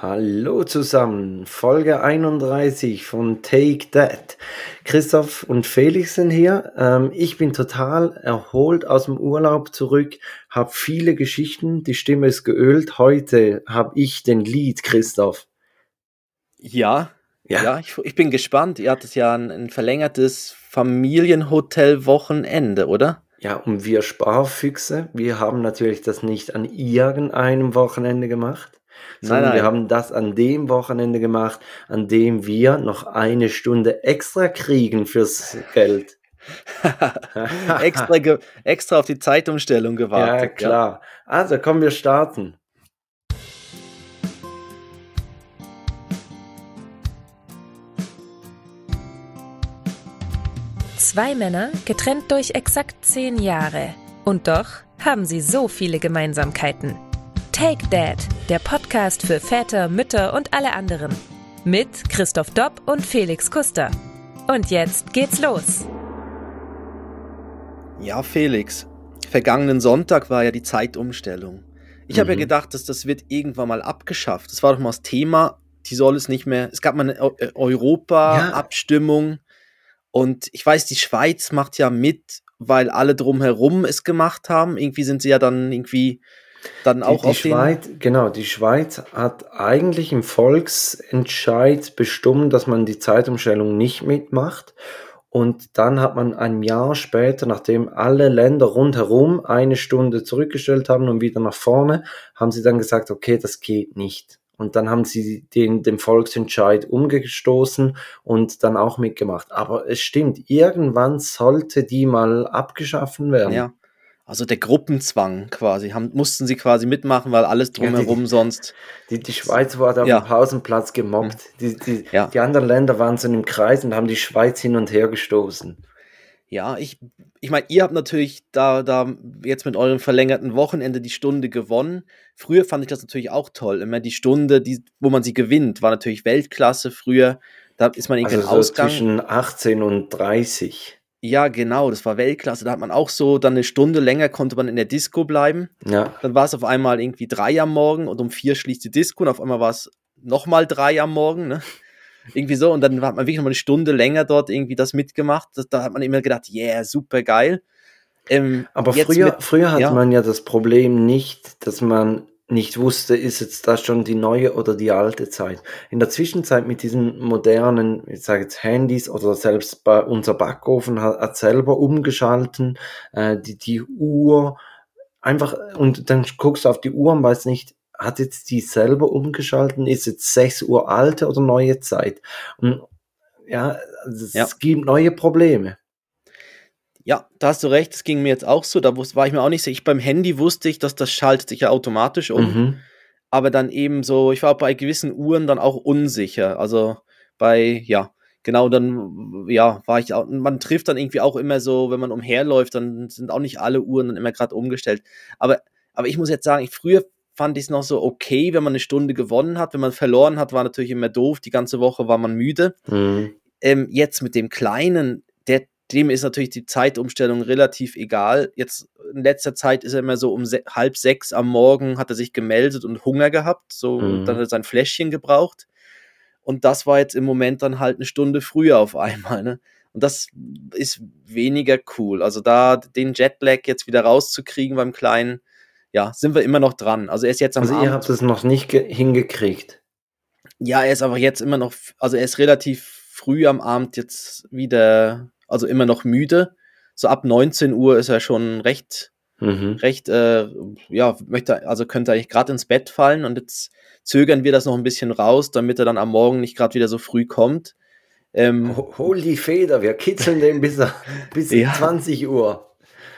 Hallo zusammen, Folge 31 von Take That. Christoph und Felix sind hier. Ähm, ich bin total erholt aus dem Urlaub zurück, habe viele Geschichten, die Stimme ist geölt. Heute habe ich den Lied, Christoph. Ja, ja, ja ich, ich, bin gespannt. Ihr hattet ja ein, ein verlängertes Familienhotel-Wochenende, oder? Ja, und wir Sparfüchse, wir haben natürlich das nicht an irgendeinem Wochenende gemacht sondern nein, nein. wir haben das an dem Wochenende gemacht, an dem wir noch eine Stunde extra kriegen fürs Geld. extra, extra auf die Zeitumstellung gewartet. Ja, klar. Ja. Also kommen wir starten. Zwei Männer, getrennt durch exakt zehn Jahre. Und doch haben sie so viele Gemeinsamkeiten. Take Dad, der Podcast für Väter, Mütter und alle anderen. Mit Christoph Dopp und Felix Kuster. Und jetzt geht's los. Ja, Felix, vergangenen Sonntag war ja die Zeitumstellung. Ich mhm. habe ja gedacht, dass das wird irgendwann mal abgeschafft. Das war doch mal das Thema. Die soll es nicht mehr. Es gab mal eine äh, Europa-Abstimmung. Ja. Und ich weiß, die Schweiz macht ja mit, weil alle drumherum es gemacht haben. Irgendwie sind sie ja dann irgendwie dann auch die, die Schweiz, genau, die Schweiz hat eigentlich im Volksentscheid bestimmt, dass man die Zeitumstellung nicht mitmacht. Und dann hat man ein Jahr später, nachdem alle Länder rundherum eine Stunde zurückgestellt haben und wieder nach vorne, haben sie dann gesagt, okay, das geht nicht. Und dann haben sie den, den Volksentscheid umgestoßen und dann auch mitgemacht. Aber es stimmt, irgendwann sollte die mal abgeschaffen werden. Ja also der Gruppenzwang quasi, haben, mussten sie quasi mitmachen, weil alles drumherum ja, die, sonst. Die, die Schweiz wurde auf ja. dem Pausenplatz gemobbt. Mhm. Die, die, ja. die anderen Länder waren so im Kreis und haben die Schweiz hin und her gestoßen. Ja, ich, ich meine, ihr habt natürlich da, da jetzt mit eurem verlängerten Wochenende die Stunde gewonnen. Früher fand ich das natürlich auch toll. Immer die Stunde, die, wo man sie gewinnt, war natürlich Weltklasse. Früher, da ist man irgendwie also so Ausgang. Zwischen 18 und 30. Ja, genau, das war Weltklasse. Da hat man auch so, dann eine Stunde länger konnte man in der Disco bleiben. Ja. Dann war es auf einmal irgendwie drei am Morgen und um vier schließt die Disco und auf einmal war es nochmal drei am Morgen, ne? Irgendwie so. Und dann hat man wirklich nochmal eine Stunde länger dort irgendwie das mitgemacht. Das, da hat man immer gedacht, yeah, super geil. Ähm, Aber früher, mit, früher hatte ja. man ja das Problem nicht, dass man nicht wusste, ist jetzt das schon die neue oder die alte Zeit. In der Zwischenzeit mit diesen modernen, ich sage jetzt Handys oder selbst bei unser Backofen hat, hat selber umgeschalten, äh, die, die Uhr, einfach, und dann guckst du auf die Uhr und weißt nicht, hat jetzt die selber umgeschalten, ist jetzt 6 Uhr alte oder neue Zeit? Und ja, es ja. gibt neue Probleme. Ja, da hast du recht, das ging mir jetzt auch so. Da war ich mir auch nicht sicher. Ich beim Handy wusste ich, dass das schaltet sich ja automatisch um. Mhm. Aber dann eben so, ich war bei gewissen Uhren dann auch unsicher. Also bei, ja, genau, dann, ja, war ich auch, man trifft dann irgendwie auch immer so, wenn man umherläuft, dann sind auch nicht alle Uhren dann immer gerade umgestellt. Aber, aber ich muss jetzt sagen, ich, früher fand ich es noch so okay, wenn man eine Stunde gewonnen hat. Wenn man verloren hat, war natürlich immer doof. Die ganze Woche war man müde. Mhm. Ähm, jetzt mit dem Kleinen, der dem ist natürlich die Zeitumstellung relativ egal. Jetzt in letzter Zeit ist er immer so um se halb sechs am Morgen hat er sich gemeldet und Hunger gehabt. So, mhm. dann hat er sein Fläschchen gebraucht. Und das war jetzt im Moment dann halt eine Stunde früher auf einmal. Ne? Und das ist weniger cool. Also da den Jetlag jetzt wieder rauszukriegen beim Kleinen, ja, sind wir immer noch dran. Also er ist jetzt am Also Abend, ihr habt es noch nicht hingekriegt. Ja, er ist aber jetzt immer noch, also er ist relativ früh am Abend jetzt wieder also immer noch müde. So ab 19 Uhr ist er schon recht, mhm. recht, äh, ja, möchte, also könnte eigentlich gerade ins Bett fallen und jetzt zögern wir das noch ein bisschen raus, damit er dann am Morgen nicht gerade wieder so früh kommt. Ähm, Hol die Feder, wir kitzeln den bis, bis ja. 20 Uhr.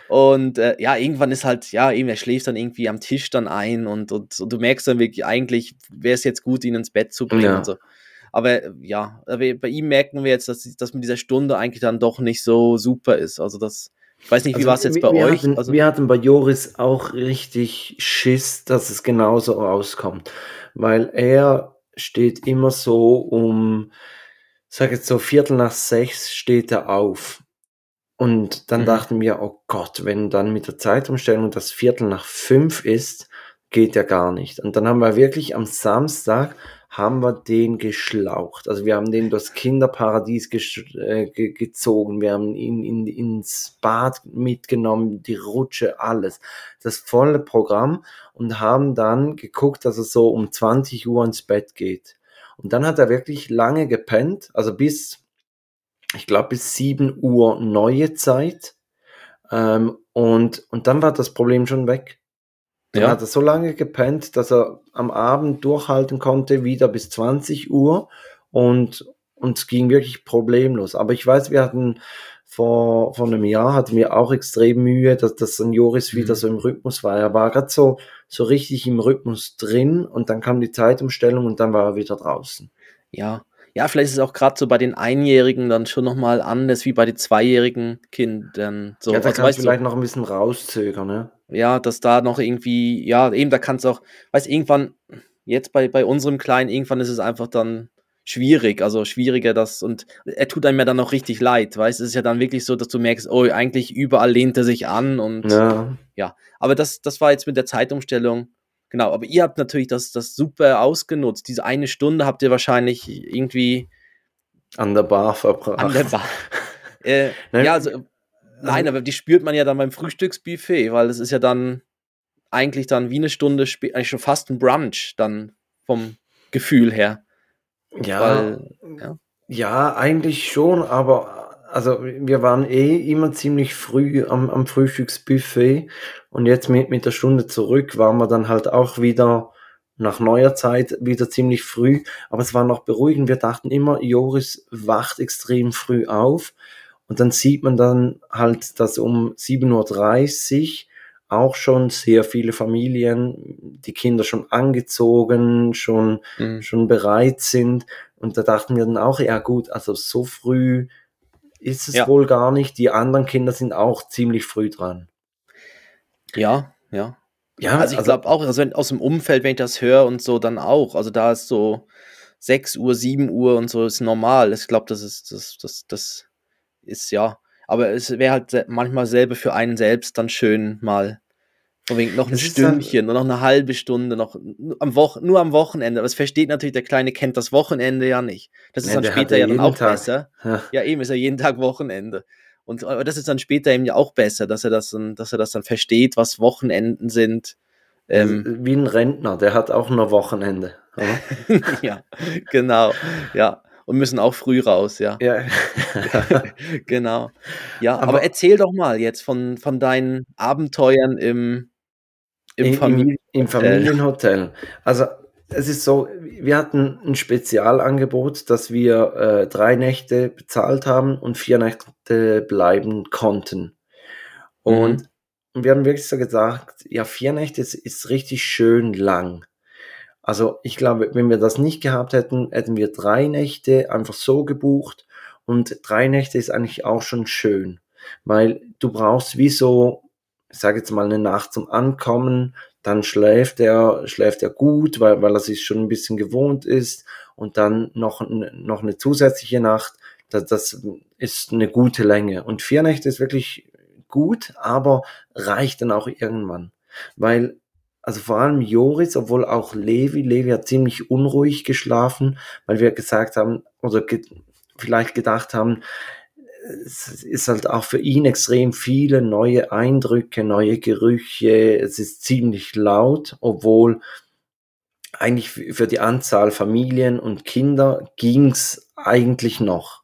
Und äh, ja, irgendwann ist halt, ja, eben, er schläft dann irgendwie am Tisch dann ein und, und, und du merkst dann wirklich, eigentlich wäre es jetzt gut, ihn ins Bett zu bringen. Ja. Und so. Aber äh, ja, bei ihm merken wir jetzt, dass, dass mit dieser Stunde eigentlich dann doch nicht so super ist. Also das, ich weiß nicht, wie also war es jetzt bei wir euch? Hatten, also, wir hatten bei Joris auch richtig Schiss, dass es genauso rauskommt. Weil er steht immer so um, sag jetzt so Viertel nach sechs steht er auf. Und dann mhm. dachten wir, oh Gott, wenn dann mit der Zeitumstellung das Viertel nach fünf ist, geht ja gar nicht. Und dann haben wir wirklich am Samstag haben wir den geschlaucht. Also wir haben den durchs Kinderparadies äh, ge gezogen. Wir haben ihn in, ins Bad mitgenommen, die Rutsche, alles. Das volle Programm und haben dann geguckt, dass er so um 20 Uhr ins Bett geht. Und dann hat er wirklich lange gepennt, also bis, ich glaube, bis 7 Uhr neue Zeit. Ähm, und, und dann war das Problem schon weg. Dann ja. hat er so lange gepennt, dass er am Abend durchhalten konnte, wieder bis 20 Uhr und, es ging wirklich problemlos. Aber ich weiß, wir hatten vor, vor einem Jahr hatten wir auch extrem Mühe, dass, dass dann Joris mhm. wieder so im Rhythmus war. Er war gerade so, so richtig im Rhythmus drin und dann kam die Zeitumstellung und dann war er wieder draußen. Ja, ja, vielleicht ist es auch gerade so bei den Einjährigen dann schon nochmal anders wie bei den zweijährigen Kindern. So, ja, da also, kannst du vielleicht noch ein bisschen rauszögern, ne? Ja, dass da noch irgendwie, ja, eben, da kannst du auch, weißt irgendwann, jetzt bei, bei unserem Kleinen, irgendwann ist es einfach dann schwierig, also schwieriger das und er tut einem ja dann auch richtig leid, weißt, es ist ja dann wirklich so, dass du merkst, oh, eigentlich überall lehnt er sich an und ja, ja. aber das, das war jetzt mit der Zeitumstellung, genau, aber ihr habt natürlich das, das super ausgenutzt, diese eine Stunde habt ihr wahrscheinlich irgendwie an der Bar verbracht. An der Bar. äh, ja, also Nein, aber die spürt man ja dann beim Frühstücksbuffet, weil es ist ja dann eigentlich dann wie eine Stunde, eigentlich schon fast ein Brunch dann vom Gefühl her. Ja, weil, ja. ja, eigentlich schon, aber also wir waren eh immer ziemlich früh am, am Frühstücksbuffet und jetzt mit, mit der Stunde zurück waren wir dann halt auch wieder nach neuer Zeit wieder ziemlich früh, aber es war noch beruhigend. Wir dachten immer, Joris wacht extrem früh auf und dann sieht man dann halt, dass um 7.30 Uhr auch schon sehr viele Familien, die Kinder schon angezogen, schon, mhm. schon bereit sind. Und da dachten wir dann auch, ja gut, also so früh ist es ja. wohl gar nicht. Die anderen Kinder sind auch ziemlich früh dran. Ja, ja. Ja, also ich also, glaube auch, also wenn, aus dem Umfeld, wenn ich das höre und so, dann auch. Also da ist so 6 Uhr, 7 Uhr und so ist normal. Ich glaube, das ist, das, das, das ist ja, aber es wäre halt manchmal selber für einen selbst dann schön mal wegen noch ein Stündchen, nur noch eine halbe Stunde, noch am Wo nur am Wochenende. Aber es versteht natürlich, der Kleine kennt das Wochenende ja nicht. Das ist ja, dann später ja dann auch Tag. besser. Ja. ja. eben ist ja jeden Tag Wochenende. Und aber das ist dann später eben ja auch besser, dass er das dann, dass er das dann versteht, was Wochenenden sind. Ähm, Wie ein Rentner, der hat auch nur Wochenende. ja, genau. Ja und müssen auch früh raus, ja. Ja. genau. Ja, aber, aber, erzähl doch mal jetzt von, von deinen Abenteuern im, im, Familien im, im Familienhotel. Also es ist so, wir hatten ein Spezialangebot, dass wir äh, drei Nächte bezahlt haben und vier Nächte bleiben konnten. Und mhm. wir haben wirklich so gesagt, ja, vier Nächte ist, ist richtig schön lang. Also ich glaube, wenn wir das nicht gehabt hätten, hätten wir drei Nächte einfach so gebucht und drei Nächte ist eigentlich auch schon schön, weil du brauchst wie so, ich sage jetzt mal eine Nacht zum Ankommen, dann schläft er, schläft er gut, weil, weil er sich schon ein bisschen gewohnt ist. Und dann noch, noch eine zusätzliche Nacht, das, das ist eine gute Länge. Und vier Nächte ist wirklich gut, aber reicht dann auch irgendwann, weil also vor allem Joris, obwohl auch Levi, Levi hat ziemlich unruhig geschlafen, weil wir gesagt haben, oder ge vielleicht gedacht haben, es ist halt auch für ihn extrem viele neue Eindrücke, neue Gerüche, es ist ziemlich laut, obwohl eigentlich für die Anzahl Familien und Kinder ging's eigentlich noch.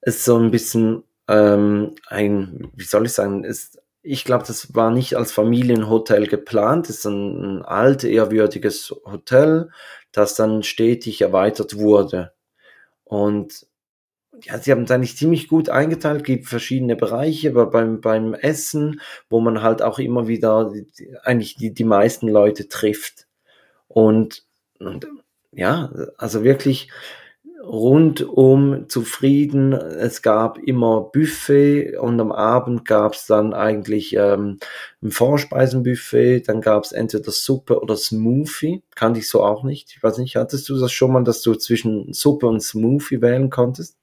Es ist so ein bisschen ähm, ein, wie soll ich sagen, ist ich glaube, das war nicht als Familienhotel geplant. Es ist ein, ein alt, ehrwürdiges Hotel, das dann stetig erweitert wurde. Und ja, sie haben es eigentlich ziemlich gut eingeteilt, gibt verschiedene Bereiche aber beim, beim Essen, wo man halt auch immer wieder eigentlich die, die meisten Leute trifft. Und, und ja, also wirklich rundum zufrieden. Es gab immer Buffet und am Abend gab es dann eigentlich ähm, ein Vorspeisenbuffet. Dann gab es entweder Suppe oder Smoothie. Kannte ich so auch nicht. Ich weiß nicht, hattest du das schon mal, dass du zwischen Suppe und Smoothie wählen konntest?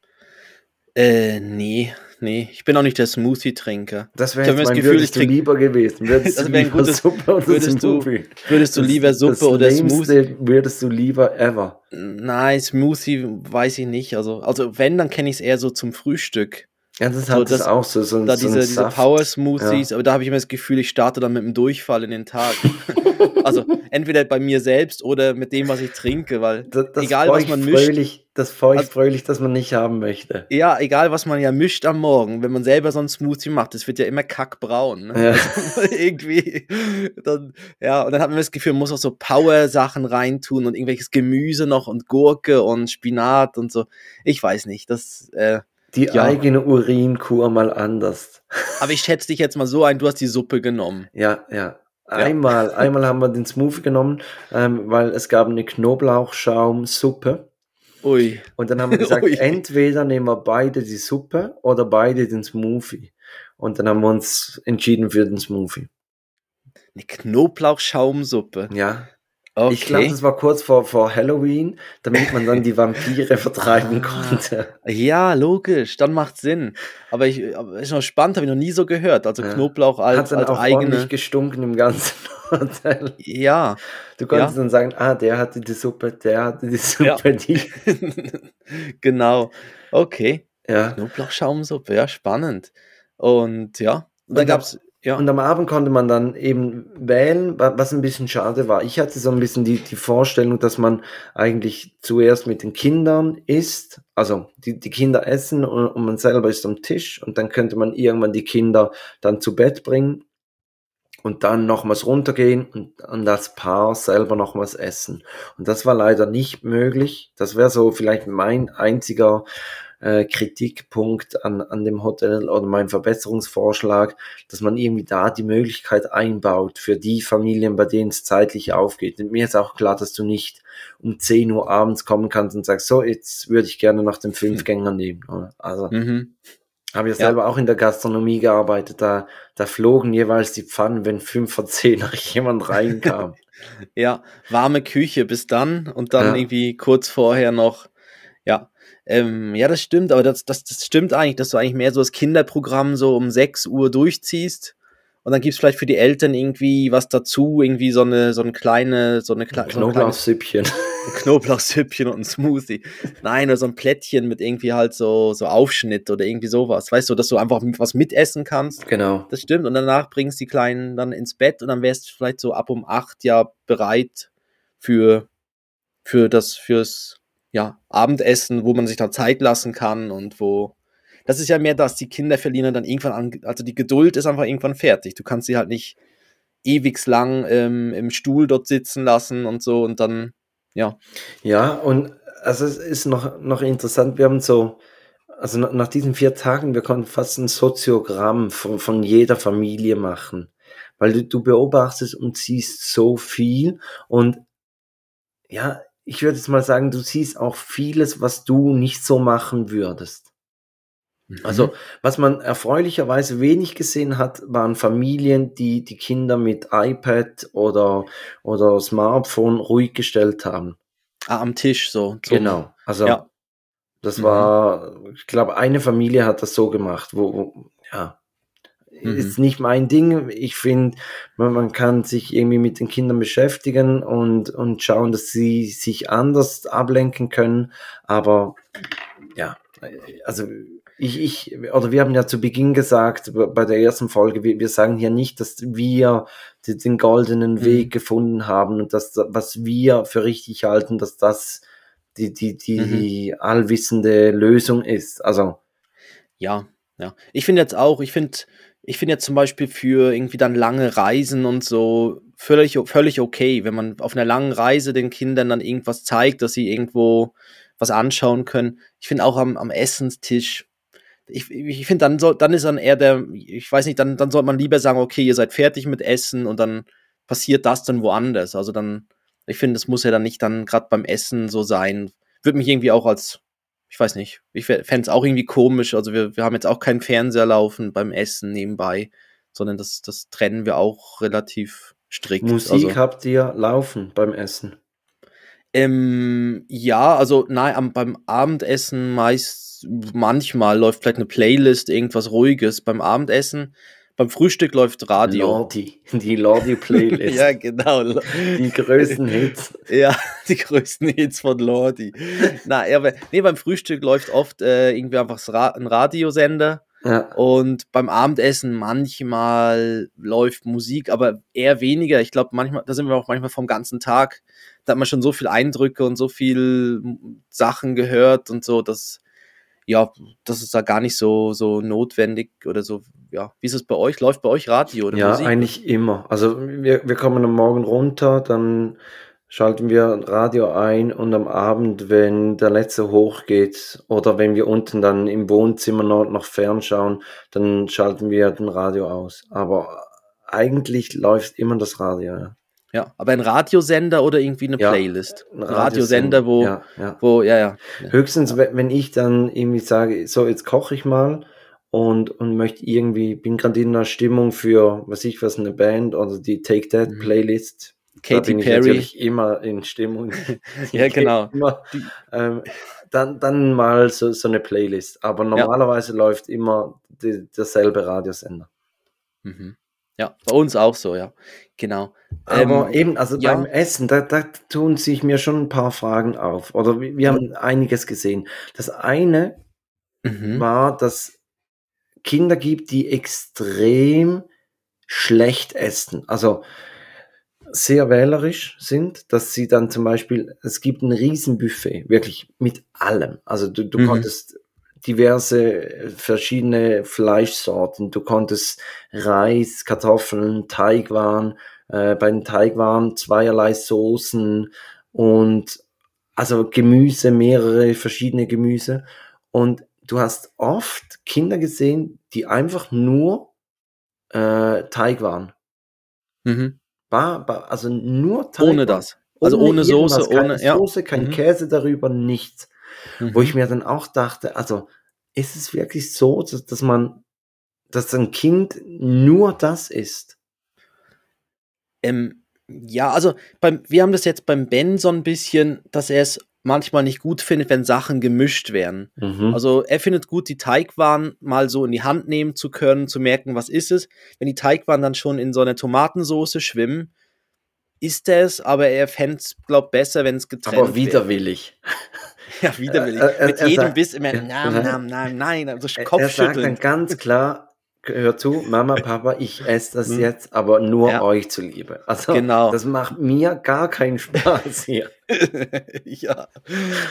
Äh, nee, nee, ich bin auch nicht der Smoothie-Trinker. Das wäre jetzt mein Gefühl, würdest ich du lieber gewesen. Würdest das wäre ein gutes, Suppe oder würdest Smoothie? Du, würdest du lieber Suppe das oder Smoothie? würdest du lieber ever? Nein, Smoothie weiß ich nicht. Also, also wenn, dann kenne ich es eher so zum Frühstück. Ja, das hat so, das, auch so, so, da so diese, diese Power Smoothies, ja. aber da habe ich immer das Gefühl, ich starte dann mit einem Durchfall in den Tag. also entweder bei mir selbst oder mit dem, was ich trinke, weil das, das egal was man mischt. Das feuchtfröhlich, also, das man nicht haben möchte. Ja, egal was man ja mischt am Morgen, wenn man selber so ein Smoothie macht, das wird ja immer kackbraun. Ne? Ja. Also, irgendwie, dann, ja, und dann hat man das Gefühl, man muss auch so Power-Sachen reintun und irgendwelches Gemüse noch und Gurke und Spinat und so. Ich weiß nicht, das, äh, die ja. eigene Urinkur mal anders. Aber ich schätze dich jetzt mal so ein, du hast die Suppe genommen. Ja, ja. Einmal, ja. einmal haben wir den Smoothie genommen, ähm, weil es gab eine Knoblauchschaumsuppe. Ui. Und dann haben wir gesagt, entweder nehmen wir beide die Suppe oder beide den Smoothie. Und dann haben wir uns entschieden für den Smoothie. Eine Knoblauchschaumsuppe. Ja. Okay. Ich glaube, das war kurz vor, vor Halloween, damit man dann die Vampire vertreiben ah. konnte. Ja, logisch, dann macht Sinn. Aber ich aber ist noch spannend, habe ich noch nie so gehört. Also ja. Knoblauch als, Hat dann als auch eigene. gestunken im ganzen Hotel. Ja. Du konntest ja. dann sagen, ah, der hatte die Suppe, der hatte die Suppe, ja. die. genau. Okay. Ja. Knoblauchschaumsuppe, ja, spannend. Und ja, und dann gab es ja. Und am Abend konnte man dann eben wählen, was ein bisschen schade war. Ich hatte so ein bisschen die, die Vorstellung, dass man eigentlich zuerst mit den Kindern isst, also die, die Kinder essen und, und man selber ist am Tisch und dann könnte man irgendwann die Kinder dann zu Bett bringen und dann nochmals runtergehen und, und das Paar selber nochmals essen. Und das war leider nicht möglich. Das wäre so vielleicht mein einziger äh, Kritikpunkt an, an dem Hotel oder mein Verbesserungsvorschlag, dass man irgendwie da die Möglichkeit einbaut für die Familien, bei denen es zeitlich aufgeht. Und mir ist auch klar, dass du nicht um 10 Uhr abends kommen kannst und sagst, so, jetzt würde ich gerne noch den Fünfgänger nehmen. Also mhm. habe ich ja selber auch in der Gastronomie gearbeitet, da, da flogen jeweils die Pfannen, wenn fünf vor zehn noch jemand reinkam. ja, warme Küche bis dann und dann ja. irgendwie kurz vorher noch, ähm, ja, das stimmt, aber das, das, das stimmt eigentlich, dass du eigentlich mehr so das Kinderprogramm so um 6 Uhr durchziehst. Und dann gibt's vielleicht für die Eltern irgendwie was dazu, irgendwie so eine, so eine kleine, so eine, kleine. Knoblauchsüppchen. Ein Knoblauchsüppchen und ein Smoothie. Nein, oder so ein Plättchen mit irgendwie halt so, so Aufschnitt oder irgendwie sowas. Weißt du, dass du einfach was mitessen kannst. Genau. Das stimmt. Und danach bringst die Kleinen dann ins Bett und dann wärst du vielleicht so ab um acht ja bereit für, für das, fürs, ja, Abendessen, wo man sich dann Zeit lassen kann und wo. Das ist ja mehr das, die Kinder verlieren dann irgendwann an, also die Geduld ist einfach irgendwann fertig. Du kannst sie halt nicht ewig lang ähm, im Stuhl dort sitzen lassen und so und dann, ja. Ja, und also es ist noch, noch interessant, wir haben so, also nach diesen vier Tagen, wir konnten fast ein Soziogramm von, von jeder Familie machen. Weil du, du beobachtest und siehst so viel und ja, ich würde jetzt mal sagen, du siehst auch vieles, was du nicht so machen würdest. Mhm. Also, was man erfreulicherweise wenig gesehen hat, waren Familien, die die Kinder mit iPad oder, oder Smartphone ruhig gestellt haben. Ah, am Tisch so. Genau. Also, ja. das mhm. war, ich glaube, eine Familie hat das so gemacht, wo, wo ja, mhm. ist nicht mein Ding. Ich finde, man, man, kann sich irgendwie mit den Kindern beschäftigen und, und schauen, dass sie sich anders ablenken können. Aber ja, also ich, ich, oder wir haben ja zu Beginn gesagt, bei der ersten Folge, wir, wir sagen hier nicht, dass wir den, den goldenen mhm. Weg gefunden haben und dass, was wir für richtig halten, dass das die, die, die, mhm. die allwissende Lösung ist. Also. Ja, ja. Ich finde jetzt auch, ich finde, ich finde jetzt zum Beispiel für irgendwie dann lange Reisen und so völlig, völlig okay, wenn man auf einer langen Reise den Kindern dann irgendwas zeigt, dass sie irgendwo was anschauen können. Ich finde auch am, am Essenstisch, ich, ich finde, dann, dann ist dann eher der, ich weiß nicht, dann, dann sollte man lieber sagen, okay, ihr seid fertig mit Essen und dann passiert das dann woanders. Also dann, ich finde, das muss ja dann nicht dann gerade beim Essen so sein. Würde mich irgendwie auch als ich weiß nicht, ich fände es auch irgendwie komisch. Also wir, wir haben jetzt auch keinen Fernseher laufen beim Essen nebenbei, sondern das, das trennen wir auch relativ strikt. Musik also, habt ihr laufen beim Essen? Ähm, ja, also nein, beim Abendessen meist, manchmal läuft vielleicht eine Playlist, irgendwas Ruhiges. Beim Abendessen beim Frühstück läuft Radio. Lordi, die Lordi-Playlist. ja, genau. Die größten Hits. ja, die größten Hits von Lordi. Na, aber, nee, beim Frühstück läuft oft äh, irgendwie einfach ein Radiosender. Ja. Und beim Abendessen manchmal läuft Musik, aber eher weniger. Ich glaube, manchmal, da sind wir auch manchmal vom ganzen Tag. Da hat man schon so viel Eindrücke und so viel Sachen gehört und so, dass ja, das ist da gar nicht so, so notwendig oder so, ja. Wie ist es bei euch? Läuft bei euch Radio oder ja, Musik? Ja, eigentlich immer. Also wir, wir kommen am Morgen runter, dann schalten wir Radio ein und am Abend, wenn der letzte hochgeht oder wenn wir unten dann im Wohnzimmer noch, noch fernschauen, dann schalten wir den Radio aus. Aber eigentlich läuft immer das Radio, ja. Ja, aber ein Radiosender oder irgendwie eine ja, Playlist? Ein Radiosender, wo, ja, ja. wo, ja, ja. Höchstens, wenn ich dann irgendwie sage, so, jetzt koche ich mal und, und möchte irgendwie, bin gerade in einer Stimmung für, was ich was, eine Band oder die Take That mhm. Playlist. Katy da bin Perry. Ich immer in Stimmung. ja, genau. Immer, ähm, dann, dann mal so, so eine Playlist. Aber normalerweise läuft immer die, derselbe Radiosender. Mhm. Ja, bei uns auch so, ja. Genau. Aber ähm, eben, also ja. beim Essen, da, da tun sich mir schon ein paar Fragen auf. Oder wir, wir haben einiges gesehen. Das eine mhm. war, dass Kinder gibt, die extrem schlecht essen. Also sehr wählerisch sind, dass sie dann zum Beispiel, es gibt ein Riesenbuffet, wirklich mit allem. Also du, du mhm. konntest diverse verschiedene Fleischsorten. Du konntest Reis, Kartoffeln, Teigwaren, äh, bei den Teigwaren zweierlei Soßen und also Gemüse, mehrere verschiedene Gemüse. Und du hast oft Kinder gesehen, die einfach nur äh, Teig waren. Mhm. Bar, bar, also nur Teig. Ohne das. Also ohne, ohne Soße, ohne ja. Soße, kein mhm. Käse darüber, nichts. Mhm. Wo ich mir dann auch dachte, also ist es wirklich so, dass, dass man, dass ein Kind nur das ist? Ähm, ja, also beim, wir haben das jetzt beim Ben so ein bisschen, dass er es manchmal nicht gut findet, wenn Sachen gemischt werden. Mhm. Also er findet gut, die Teigwaren mal so in die Hand nehmen zu können, zu merken, was ist es. Wenn die Teigwaren dann schon in so einer Tomatensoße schwimmen, ist es, aber er fände es, glaube besser, wenn es getrennt Aber widerwillig. Ja, widerwillig. Äh, äh, Mit jedem sagt, Biss immer, nein, nein, nein, nein, also Kopfschütteln. Er sagt dann ganz klar, hör zu, Mama, Papa, ich esse das hm. jetzt, aber nur ja. euch zuliebe. Also, genau. das macht mir gar keinen Spaß hier. ja.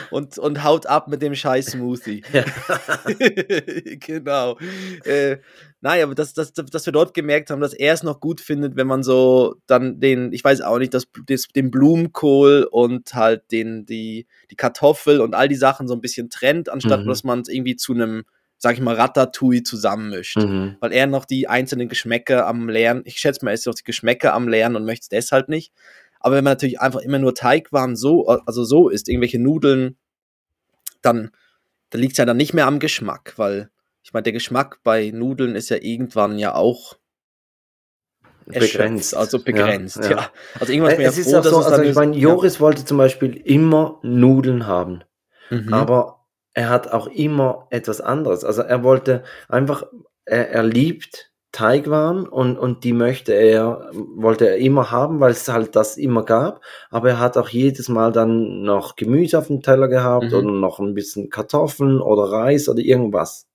Und, und haut ab mit dem scheiß Smoothie. genau. Äh, nein, aber dass, dass, dass wir dort gemerkt haben, dass er es noch gut findet, wenn man so dann den, ich weiß auch nicht, das, das, den Blumenkohl und halt den, die, die Kartoffel und all die Sachen so ein bisschen trennt, anstatt mhm. dass man es irgendwie zu einem sag ich mal, Ratatouille zusammenmischt. Mhm. Weil er noch die einzelnen Geschmäcker am Lernen, ich schätze mal, er ist noch die Geschmäcker am Lernen und möchte es deshalb nicht. Aber wenn man natürlich einfach immer nur Teigwaren so, also so isst, irgendwelche Nudeln, dann, dann liegt es ja dann nicht mehr am Geschmack, weil ich meine, der Geschmack bei Nudeln ist ja irgendwann ja auch begrenzt, also begrenzt, ja. ja. Also irgendwas äh, mehr es ist froh, auch so, also ich meine, Joris ja. wollte zum Beispiel immer Nudeln haben, mhm. aber er hat auch immer etwas anderes. Also er wollte einfach, er, er liebt Teigwaren und, und die möchte er, wollte er immer haben, weil es halt das immer gab. Aber er hat auch jedes Mal dann noch Gemüse auf dem Teller gehabt mhm. oder noch ein bisschen Kartoffeln oder Reis oder irgendwas.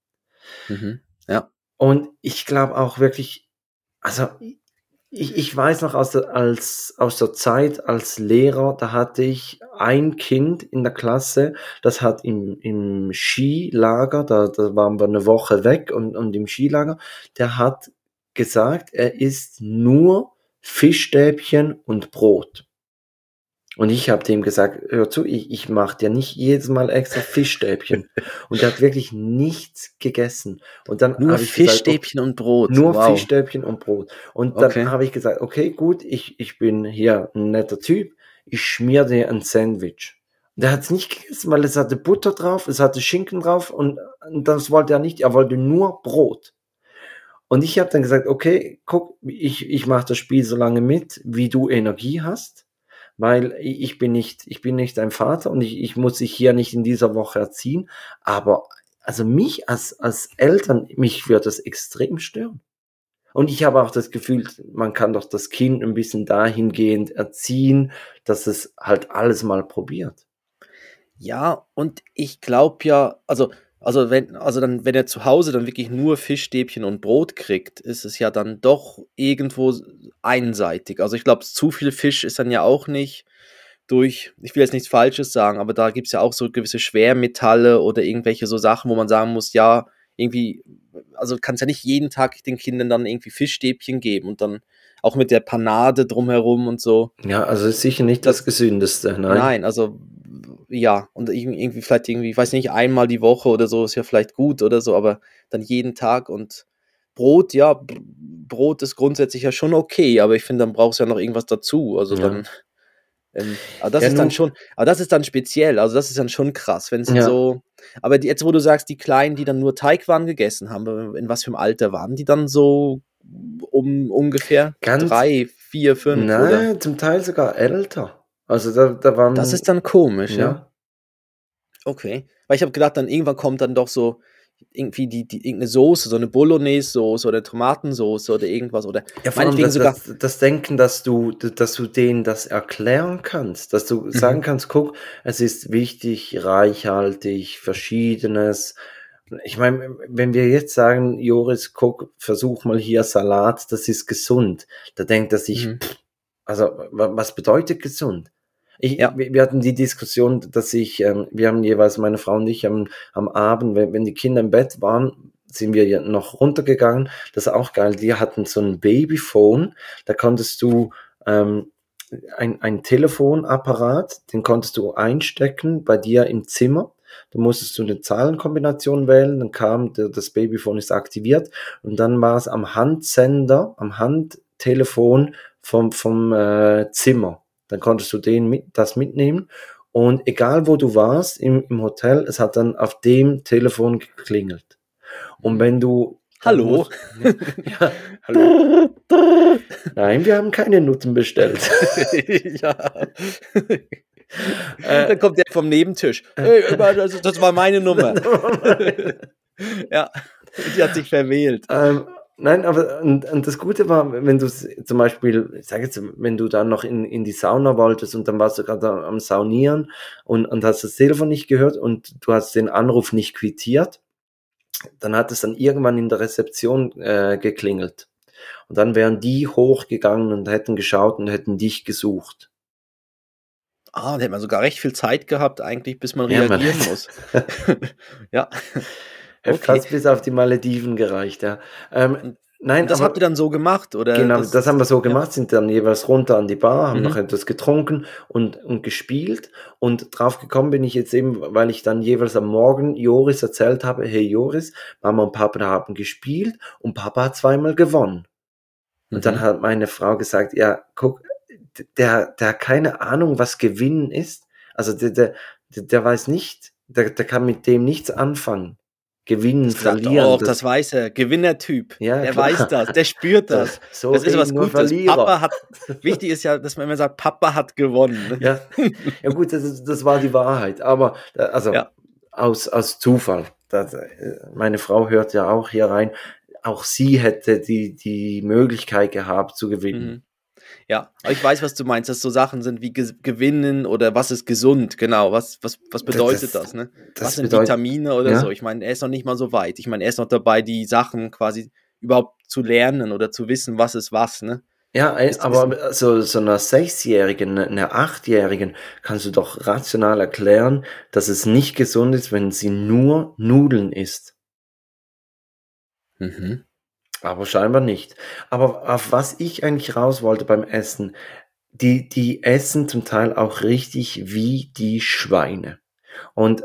Mhm. Ja. Und ich glaube auch wirklich, also ich, ich weiß noch aus der, als, aus der Zeit als Lehrer, da hatte ich ein Kind in der Klasse, das hat im, im Skilager, da, da waren wir eine Woche weg und, und im Skilager, der hat gesagt, er isst nur Fischstäbchen und Brot. Und ich habe dem gesagt, hör zu, ich, ich mache dir nicht jedes Mal extra Fischstäbchen. und er hat wirklich nichts gegessen. Und dann nur Fischstäbchen gesagt, und Brot. Nur wow. Fischstäbchen und Brot. Und dann okay. habe ich gesagt, okay, gut, ich, ich bin hier ein netter Typ. Ich schmier dir ein Sandwich. Und er hat es nicht gegessen, weil es hatte Butter drauf, es hatte Schinken drauf und das wollte er nicht. Er wollte nur Brot. Und ich habe dann gesagt, okay, guck, ich, ich mache das Spiel so lange mit, wie du Energie hast weil ich bin nicht, ich bin nicht ein Vater und ich, ich muss sich hier nicht in dieser Woche erziehen, aber also mich als, als Eltern, mich wird das extrem stören. Und ich habe auch das Gefühl, man kann doch das Kind ein bisschen dahingehend erziehen, dass es halt alles mal probiert. Ja, und ich glaube ja, also, also wenn, also dann, wenn er zu Hause dann wirklich nur Fischstäbchen und Brot kriegt, ist es ja dann doch irgendwo einseitig. Also ich glaube, zu viel Fisch ist dann ja auch nicht durch, ich will jetzt nichts Falsches sagen, aber da gibt es ja auch so gewisse Schwermetalle oder irgendwelche so Sachen, wo man sagen muss, ja, irgendwie, also kannst ja nicht jeden Tag den Kindern dann irgendwie Fischstäbchen geben und dann auch mit der Panade drumherum und so. Ja, also ist sicher nicht das, das Gesündeste, nein. Nein, also ja, und irgendwie vielleicht irgendwie, ich weiß nicht, einmal die Woche oder so ist ja vielleicht gut oder so, aber dann jeden Tag und Brot, ja, Brot ist grundsätzlich ja schon okay, aber ich finde, dann brauchst du ja noch irgendwas dazu. Also ja. dann ähm, aber das ja, ist dann schon, aber das ist dann speziell, also das ist dann schon krass, wenn es ja. so. Aber die, jetzt, wo du sagst, die Kleinen, die dann nur Teigwaren gegessen haben, in was für einem Alter waren die dann so um ungefähr Ganz, drei, vier, fünf? Nein, oder? zum Teil sogar älter. Also da, da waren. Das ist dann komisch, ja. ja. Okay. Weil ich habe gedacht, dann irgendwann kommt dann doch so, irgendwie die, die, irgendeine Soße, so eine Bolognese-Soße oder Tomatensoße oder irgendwas oder ja, meinetwegen das, sogar. Das, das, Denken, dass du, dass du denen das erklären kannst, dass du mhm. sagen kannst, guck, es ist wichtig, reichhaltig, verschiedenes. Ich meine, wenn wir jetzt sagen, Joris, guck, versuch mal hier Salat, das ist gesund, da denkt er sich, mhm. also was bedeutet gesund? Ich, ja. wir, hatten die Diskussion, dass ich, ähm, wir haben jeweils, meine Frau und ich, am, am Abend, wenn, wenn die Kinder im Bett waren, sind wir ja noch runtergegangen. Das ist auch geil. Die hatten so ein Babyphone, da konntest du ähm, ein, ein Telefonapparat, den konntest du einstecken bei dir im Zimmer. Da musstest du eine Zahlenkombination wählen, dann kam der, das Babyphone ist aktiviert und dann war es am Handsender, am Handtelefon vom, vom äh, Zimmer. Dann konntest du den mit, das mitnehmen. Und egal wo du warst im, im Hotel, es hat dann auf dem Telefon geklingelt. Und wenn du Hallo. ja, hallo. Nein, wir haben keine Nutten bestellt. ja. Äh, dann kommt der vom Nebentisch. Hey, das, das war meine Nummer. ja, die hat sich verwählt. Ähm, Nein, aber und, und das Gute war, wenn du zum Beispiel, ich sage jetzt, wenn du dann noch in, in die Sauna wolltest und dann warst du gerade am Saunieren und, und hast das Telefon nicht gehört und du hast den Anruf nicht quittiert, dann hat es dann irgendwann in der Rezeption äh, geklingelt. Und dann wären die hochgegangen und hätten geschaut und hätten dich gesucht. Ah, da hätte man sogar recht viel Zeit gehabt, eigentlich, bis man ja, reagieren man muss. ja. Okay. Fast bis auf die Malediven gereicht, ja. Ähm, nein, das aber, habt ihr dann so gemacht, oder? Genau, das, das haben wir so gemacht, ja. sind dann jeweils runter an die Bar, haben mhm. noch etwas getrunken und, und gespielt. Und drauf gekommen bin ich jetzt eben, weil ich dann jeweils am Morgen Joris erzählt habe, hey Joris, Mama und Papa haben gespielt und Papa hat zweimal gewonnen. Und mhm. dann hat meine Frau gesagt, ja, guck, der, der hat keine Ahnung, was Gewinnen ist. Also der, der, der weiß nicht, der, der kann mit dem nichts anfangen. Gewinnen, verlieren. Auch, das, das weiß er. Gewinnertyp. Ja, der klar. weiß das, der spürt das. So das ist was Gutes. Verlierer. Papa hat, wichtig ist ja, dass man immer sagt, Papa hat gewonnen. Ja, ja gut, das, das war die Wahrheit. Aber, äh, also, ja. aus, aus Zufall. Das, äh, meine Frau hört ja auch hier rein. Auch sie hätte die, die Möglichkeit gehabt zu gewinnen. Mhm. Ja, aber ich weiß, was du meinst, dass so Sachen sind wie Gewinnen oder was ist gesund, genau. Was, was, was bedeutet das? das ne? Das was sind Vitamine oder ja? so? Ich meine, er ist noch nicht mal so weit. Ich meine, er ist noch dabei, die Sachen quasi überhaupt zu lernen oder zu wissen, was ist was, ne? Ja, aber so, so einer Sechsjährigen, einer Achtjährigen kannst du doch rational erklären, dass es nicht gesund ist, wenn sie nur Nudeln isst. Mhm. Aber scheinbar nicht. Aber auf was ich eigentlich raus wollte beim Essen, die, die essen zum Teil auch richtig wie die Schweine. Und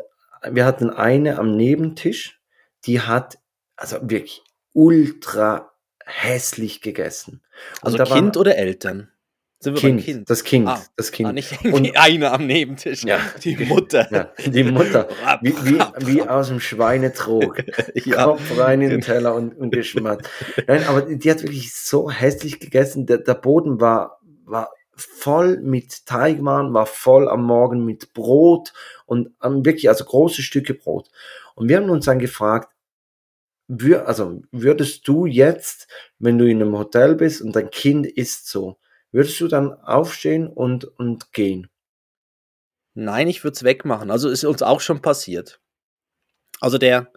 wir hatten eine am Nebentisch, die hat also wirklich ultra hässlich gegessen. Und also Kind war, oder Eltern? Sind wir kind, beim Kind? Das Kind, ah, das Kind. Ah, nicht und, eine am Nebentisch. Ja, die Mutter. Ja, die Mutter. Wie, wie, wie aus dem Schweinetrog. ja. Kopf rein in den Teller und, und geschmatt. Nein, aber die hat wirklich so hässlich gegessen. Der, der Boden war, war voll mit Teigwaren, war voll am Morgen mit Brot und wirklich, also große Stücke Brot. Und wir haben uns dann gefragt, also würdest du jetzt, wenn du in einem Hotel bist und dein Kind isst so, würdest du dann aufstehen und, und gehen? Nein, ich würde es wegmachen. Also ist uns auch schon passiert. Also der,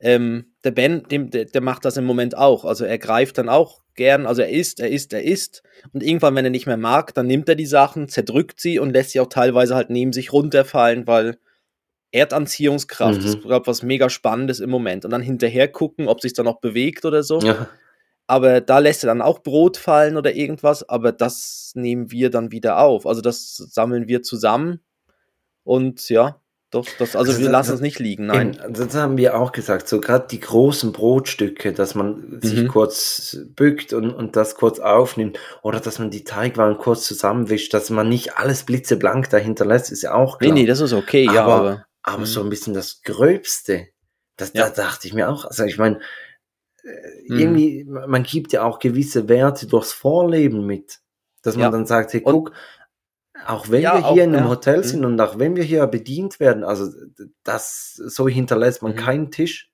ähm, der Ben, dem, der, der macht das im Moment auch. Also er greift dann auch gern, also er isst, er isst, er isst. Und irgendwann, wenn er nicht mehr mag, dann nimmt er die Sachen, zerdrückt sie und lässt sie auch teilweise halt neben sich runterfallen, weil Erdanziehungskraft mhm. ist, glaube was mega Spannendes im Moment. Und dann hinterher gucken, ob sich da noch bewegt oder so. Ja. Aber da lässt er dann auch Brot fallen oder irgendwas, aber das nehmen wir dann wieder auf. Also das sammeln wir zusammen. Und ja, doch, das, also, also wir lassen es nicht liegen, nein. Das haben wir auch gesagt, so gerade die großen Brotstücke, dass man mhm. sich kurz bückt und, und das kurz aufnimmt oder dass man die Teigwaren kurz zusammenwischt, dass man nicht alles blitzeblank dahinter lässt, ist ja auch klar. Nee, nee, das ist okay, aber, ja, aber aber mhm. so ein bisschen das Gröbste, das, ja. da dachte ich mir auch, also ich meine, mhm. irgendwie, man gibt ja auch gewisse Werte durchs Vorleben mit, dass man ja. dann sagt, hey, guck, auch wenn ja, wir hier auch, in einem ja. Hotel sind mhm. und auch wenn wir hier bedient werden, also das, so hinterlässt man mhm. keinen Tisch.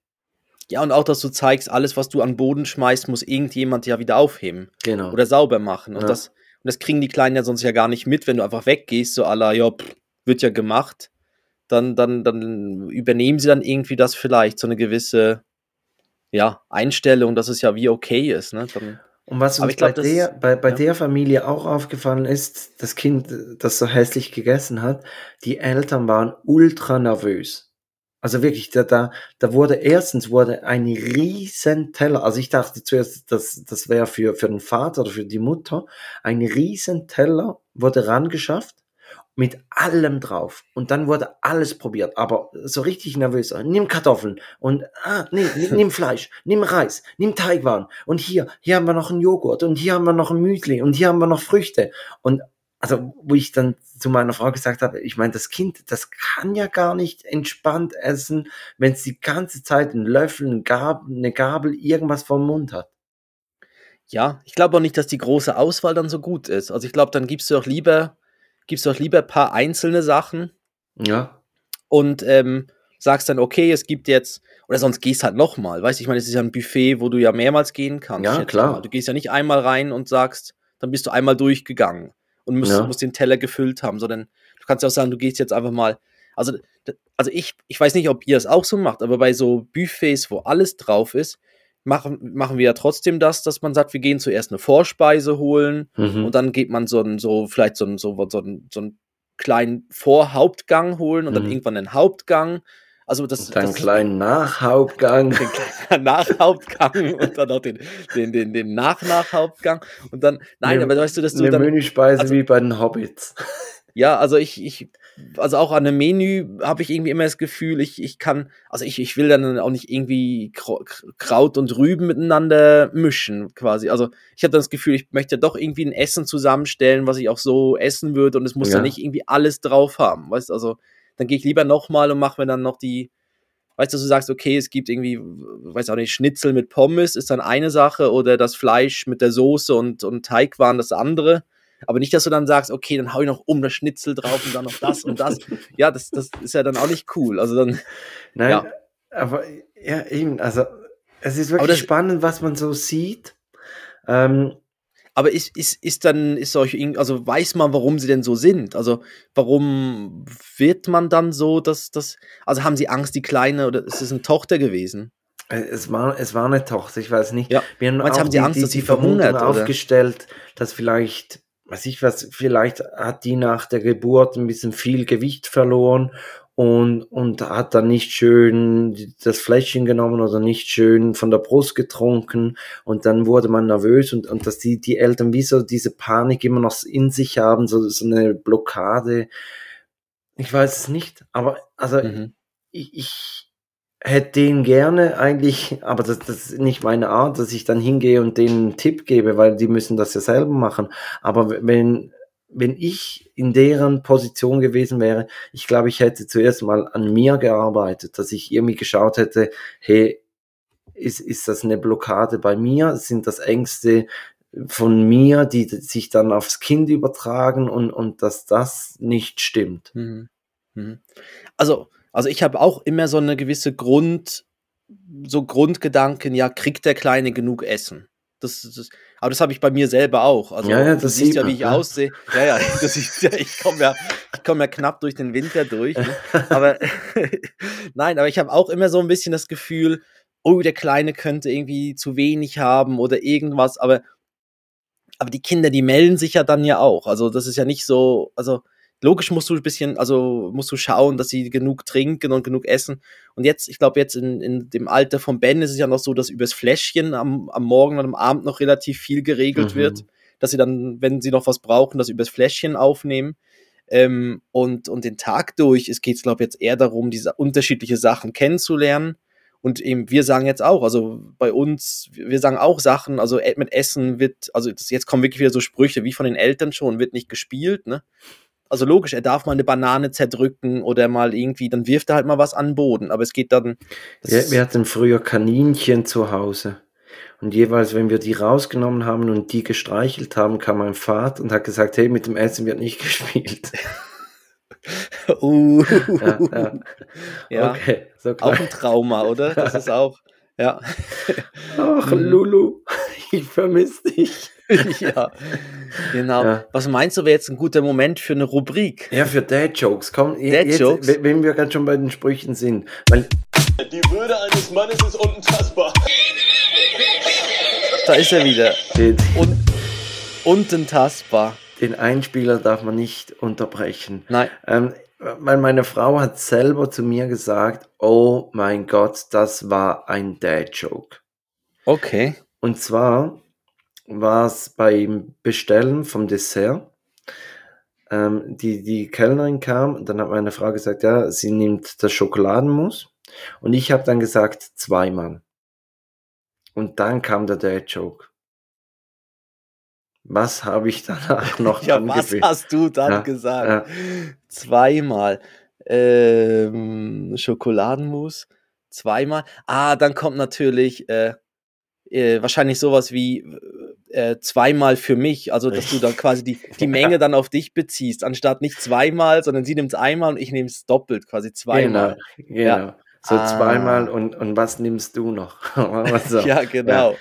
Ja, und auch, dass du zeigst, alles, was du an Boden schmeißt, muss irgendjemand ja wieder aufheben. Genau. Oder sauber machen. Und, das, und das kriegen die Kleinen ja sonst ja gar nicht mit, wenn du einfach weggehst, so aller, ja, pff, wird ja gemacht dann, dann, dann übernehmen sie dann irgendwie das vielleicht, so eine gewisse ja, Einstellung, dass es ja wie okay ist. Ne? Dann, und was uns glaub, bei, der, bei, bei ja. der Familie auch aufgefallen ist, das Kind, das so hässlich gegessen hat, die Eltern waren ultra nervös. Also wirklich, da, da, da wurde erstens wurde ein riesen Teller, also ich dachte zuerst, das, das wäre für, für den Vater oder für die Mutter, ein riesen Teller wurde rangeschafft mit allem drauf. Und dann wurde alles probiert, aber so richtig nervös. Nimm Kartoffeln und ah, nee, nimm Fleisch, nimm Reis, nimm Teigwaren und hier, hier haben wir noch einen Joghurt und hier haben wir noch ein Müsli und hier haben wir noch Früchte. Und also, wo ich dann zu meiner Frau gesagt habe, ich meine, das Kind, das kann ja gar nicht entspannt essen, wenn es die ganze Zeit einen Löffel, eine Gabel, eine Gabel, irgendwas vom Mund hat. Ja, ich glaube auch nicht, dass die große Auswahl dann so gut ist. Also ich glaube, dann gibst du auch lieber gibst doch lieber ein paar einzelne Sachen. Ja. Und ähm, sagst dann, okay, es gibt jetzt, oder sonst gehst halt nochmal, weißt du, ich meine, es ist ja ein Buffet, wo du ja mehrmals gehen kannst. Ja, klar. Du gehst ja nicht einmal rein und sagst, dann bist du einmal durchgegangen und musst, ja. musst den Teller gefüllt haben, sondern du kannst ja auch sagen, du gehst jetzt einfach mal, also, also ich, ich weiß nicht, ob ihr es auch so macht, aber bei so Buffets, wo alles drauf ist, machen, machen wir ja trotzdem das, dass man sagt, wir gehen zuerst eine Vorspeise holen mhm. und dann geht man so ein, so, vielleicht so ein, so, so, ein, so einen kleinen Vorhauptgang holen und mhm. dann irgendwann einen Hauptgang. Also das, und einen kleinen Nachhauptgang. Den kleinen Nachhauptgang und dann auch den, den, den, den Nach-Nachhauptgang. Und dann, nein, eine, aber weißt du, dass du eine dann. Menüspeise also, wie bei den Hobbits. Ja, also ich, ich also auch an einem Menü habe ich irgendwie immer das Gefühl, ich, ich kann, also ich, ich will dann auch nicht irgendwie Kraut und Rüben miteinander mischen, quasi. Also ich habe dann das Gefühl, ich möchte doch irgendwie ein Essen zusammenstellen, was ich auch so essen würde und es muss ja. dann nicht irgendwie alles drauf haben, weißt also dann gehe ich lieber nochmal und mache mir dann noch die, weißt du, du sagst, okay, es gibt irgendwie, weiß auch nicht, Schnitzel mit Pommes ist dann eine Sache oder das Fleisch mit der Soße und, und Teig waren das andere aber nicht, dass du dann sagst, okay, dann hau ich noch um das Schnitzel drauf und dann noch das und das. Ja, das, das ist ja dann auch nicht cool. Also dann. Nein, ja. aber ja, eben, also es ist wirklich das, spannend, was man so sieht. Ähm, aber ist, ist, ist dann, ist euch, also weiß man, warum sie denn so sind? Also, warum wird man dann so, dass das, also haben sie Angst, die Kleine, oder ist es eine Tochter gewesen? Äh, es war, es war eine Tochter, ich weiß nicht. Ja. Wir haben, auch haben die, Angst, die, dass sie verhungert, aufgestellt, dass vielleicht weiß ich was, vielleicht hat die nach der Geburt ein bisschen viel Gewicht verloren und, und hat dann nicht schön das Fläschchen genommen oder nicht schön von der Brust getrunken und dann wurde man nervös und, und dass die, die Eltern wie so diese Panik immer noch in sich haben, so, so eine Blockade. Ich weiß es nicht, aber also mhm. ich, ich hätte den gerne eigentlich, aber das, das ist nicht meine Art, dass ich dann hingehe und denen einen Tipp gebe, weil die müssen das ja selber machen. Aber wenn, wenn ich in deren Position gewesen wäre, ich glaube, ich hätte zuerst mal an mir gearbeitet, dass ich irgendwie geschaut hätte, hey, ist, ist das eine Blockade bei mir? Sind das Ängste von mir, die sich dann aufs Kind übertragen und, und dass das nicht stimmt. Mhm. Mhm. Also, also ich habe auch immer so eine gewisse Grund, so Grundgedanken, ja, kriegt der Kleine genug Essen? Das, das, aber das habe ich bei mir selber auch. Also ja, ja, du siehst ja, wie ich ja. aussehe. Ja, ja, das ist, ja ich komme ja, ich komme ja knapp durch den Winter durch. Ne? Aber nein, aber ich habe auch immer so ein bisschen das Gefühl, oh, der Kleine könnte irgendwie zu wenig haben oder irgendwas. Aber, aber die Kinder, die melden sich ja dann ja auch. Also das ist ja nicht so, also logisch musst du ein bisschen, also musst du schauen, dass sie genug trinken und genug essen. Und jetzt, ich glaube, jetzt in, in dem Alter von Ben ist es ja noch so, dass übers Fläschchen am, am Morgen und am Abend noch relativ viel geregelt mhm. wird, dass sie dann, wenn sie noch was brauchen, das übers Fläschchen aufnehmen. Ähm, und, und den Tag durch, es geht, glaube ich, jetzt eher darum, diese unterschiedliche Sachen kennenzulernen. Und eben, wir sagen jetzt auch, also bei uns, wir sagen auch Sachen, also mit Essen wird, also jetzt kommen wirklich wieder so Sprüche wie von den Eltern schon, wird nicht gespielt, ne? Also logisch, er darf mal eine Banane zerdrücken oder mal irgendwie, dann wirft er halt mal was an den Boden. Aber es geht dann. Ja, wir hatten früher Kaninchen zu Hause. Und jeweils, wenn wir die rausgenommen haben und die gestreichelt haben, kam mein Vater und hat gesagt, hey, mit dem Essen wird nicht gespielt. uh. ja, ja. ja. Okay, so auch ein Trauma, oder? Das ist auch, ja. Ach, Lulu, ich vermisse dich. ja, genau. Ja. Was meinst du, wäre jetzt ein guter Moment für eine Rubrik? Ja, für Dad-Jokes. Komm, Dad jetzt, Jokes? wenn wir gerade schon bei den Sprüchen sind. Weil Die Würde eines Mannes ist unentastbar. Da ist er wieder. Un unentastbar. Den Einspieler darf man nicht unterbrechen. Nein. Ähm, weil meine Frau hat selber zu mir gesagt, oh mein Gott, das war ein Dad-Joke. Okay. Und zwar war es beim Bestellen vom Dessert. Ähm, die, die Kellnerin kam dann hat meine Frau gesagt, ja, sie nimmt das Schokoladenmus. Und ich habe dann gesagt, zweimal. Und dann kam der Dad-Joke. Was habe ich danach noch Ja, was hast du dann ja, gesagt? Ja. Zweimal. Ähm, Schokoladenmus. Zweimal. Ah, dann kommt natürlich äh, äh, wahrscheinlich sowas wie äh, zweimal für mich, also dass du dann quasi die, die Menge dann auf dich beziehst, anstatt nicht zweimal, sondern sie nimmt es einmal und ich nehme es doppelt, quasi zweimal. Genau, genau. Ja. So ah. zweimal und, und was nimmst du noch? so. ja, genau. Ja.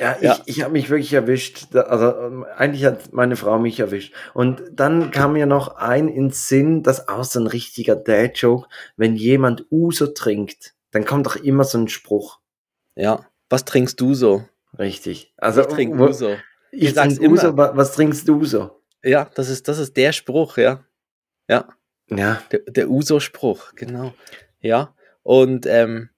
Ja, ich, ich habe mich wirklich erwischt. Also ähm, eigentlich hat meine Frau mich erwischt. Und dann kam mir noch ein ins Sinn, das auch so ein richtiger Dad-Joke, wenn jemand Uso trinkt, dann kommt doch immer so ein Spruch. Ja. Was trinkst du so? Richtig. Also, ich trinke Uso. Ich, ich immer. Uso, was trinkst du so? Ja, das ist, das ist der Spruch, ja. Ja. Ja. Der, der Uso-Spruch, genau. Ja. Und ähm,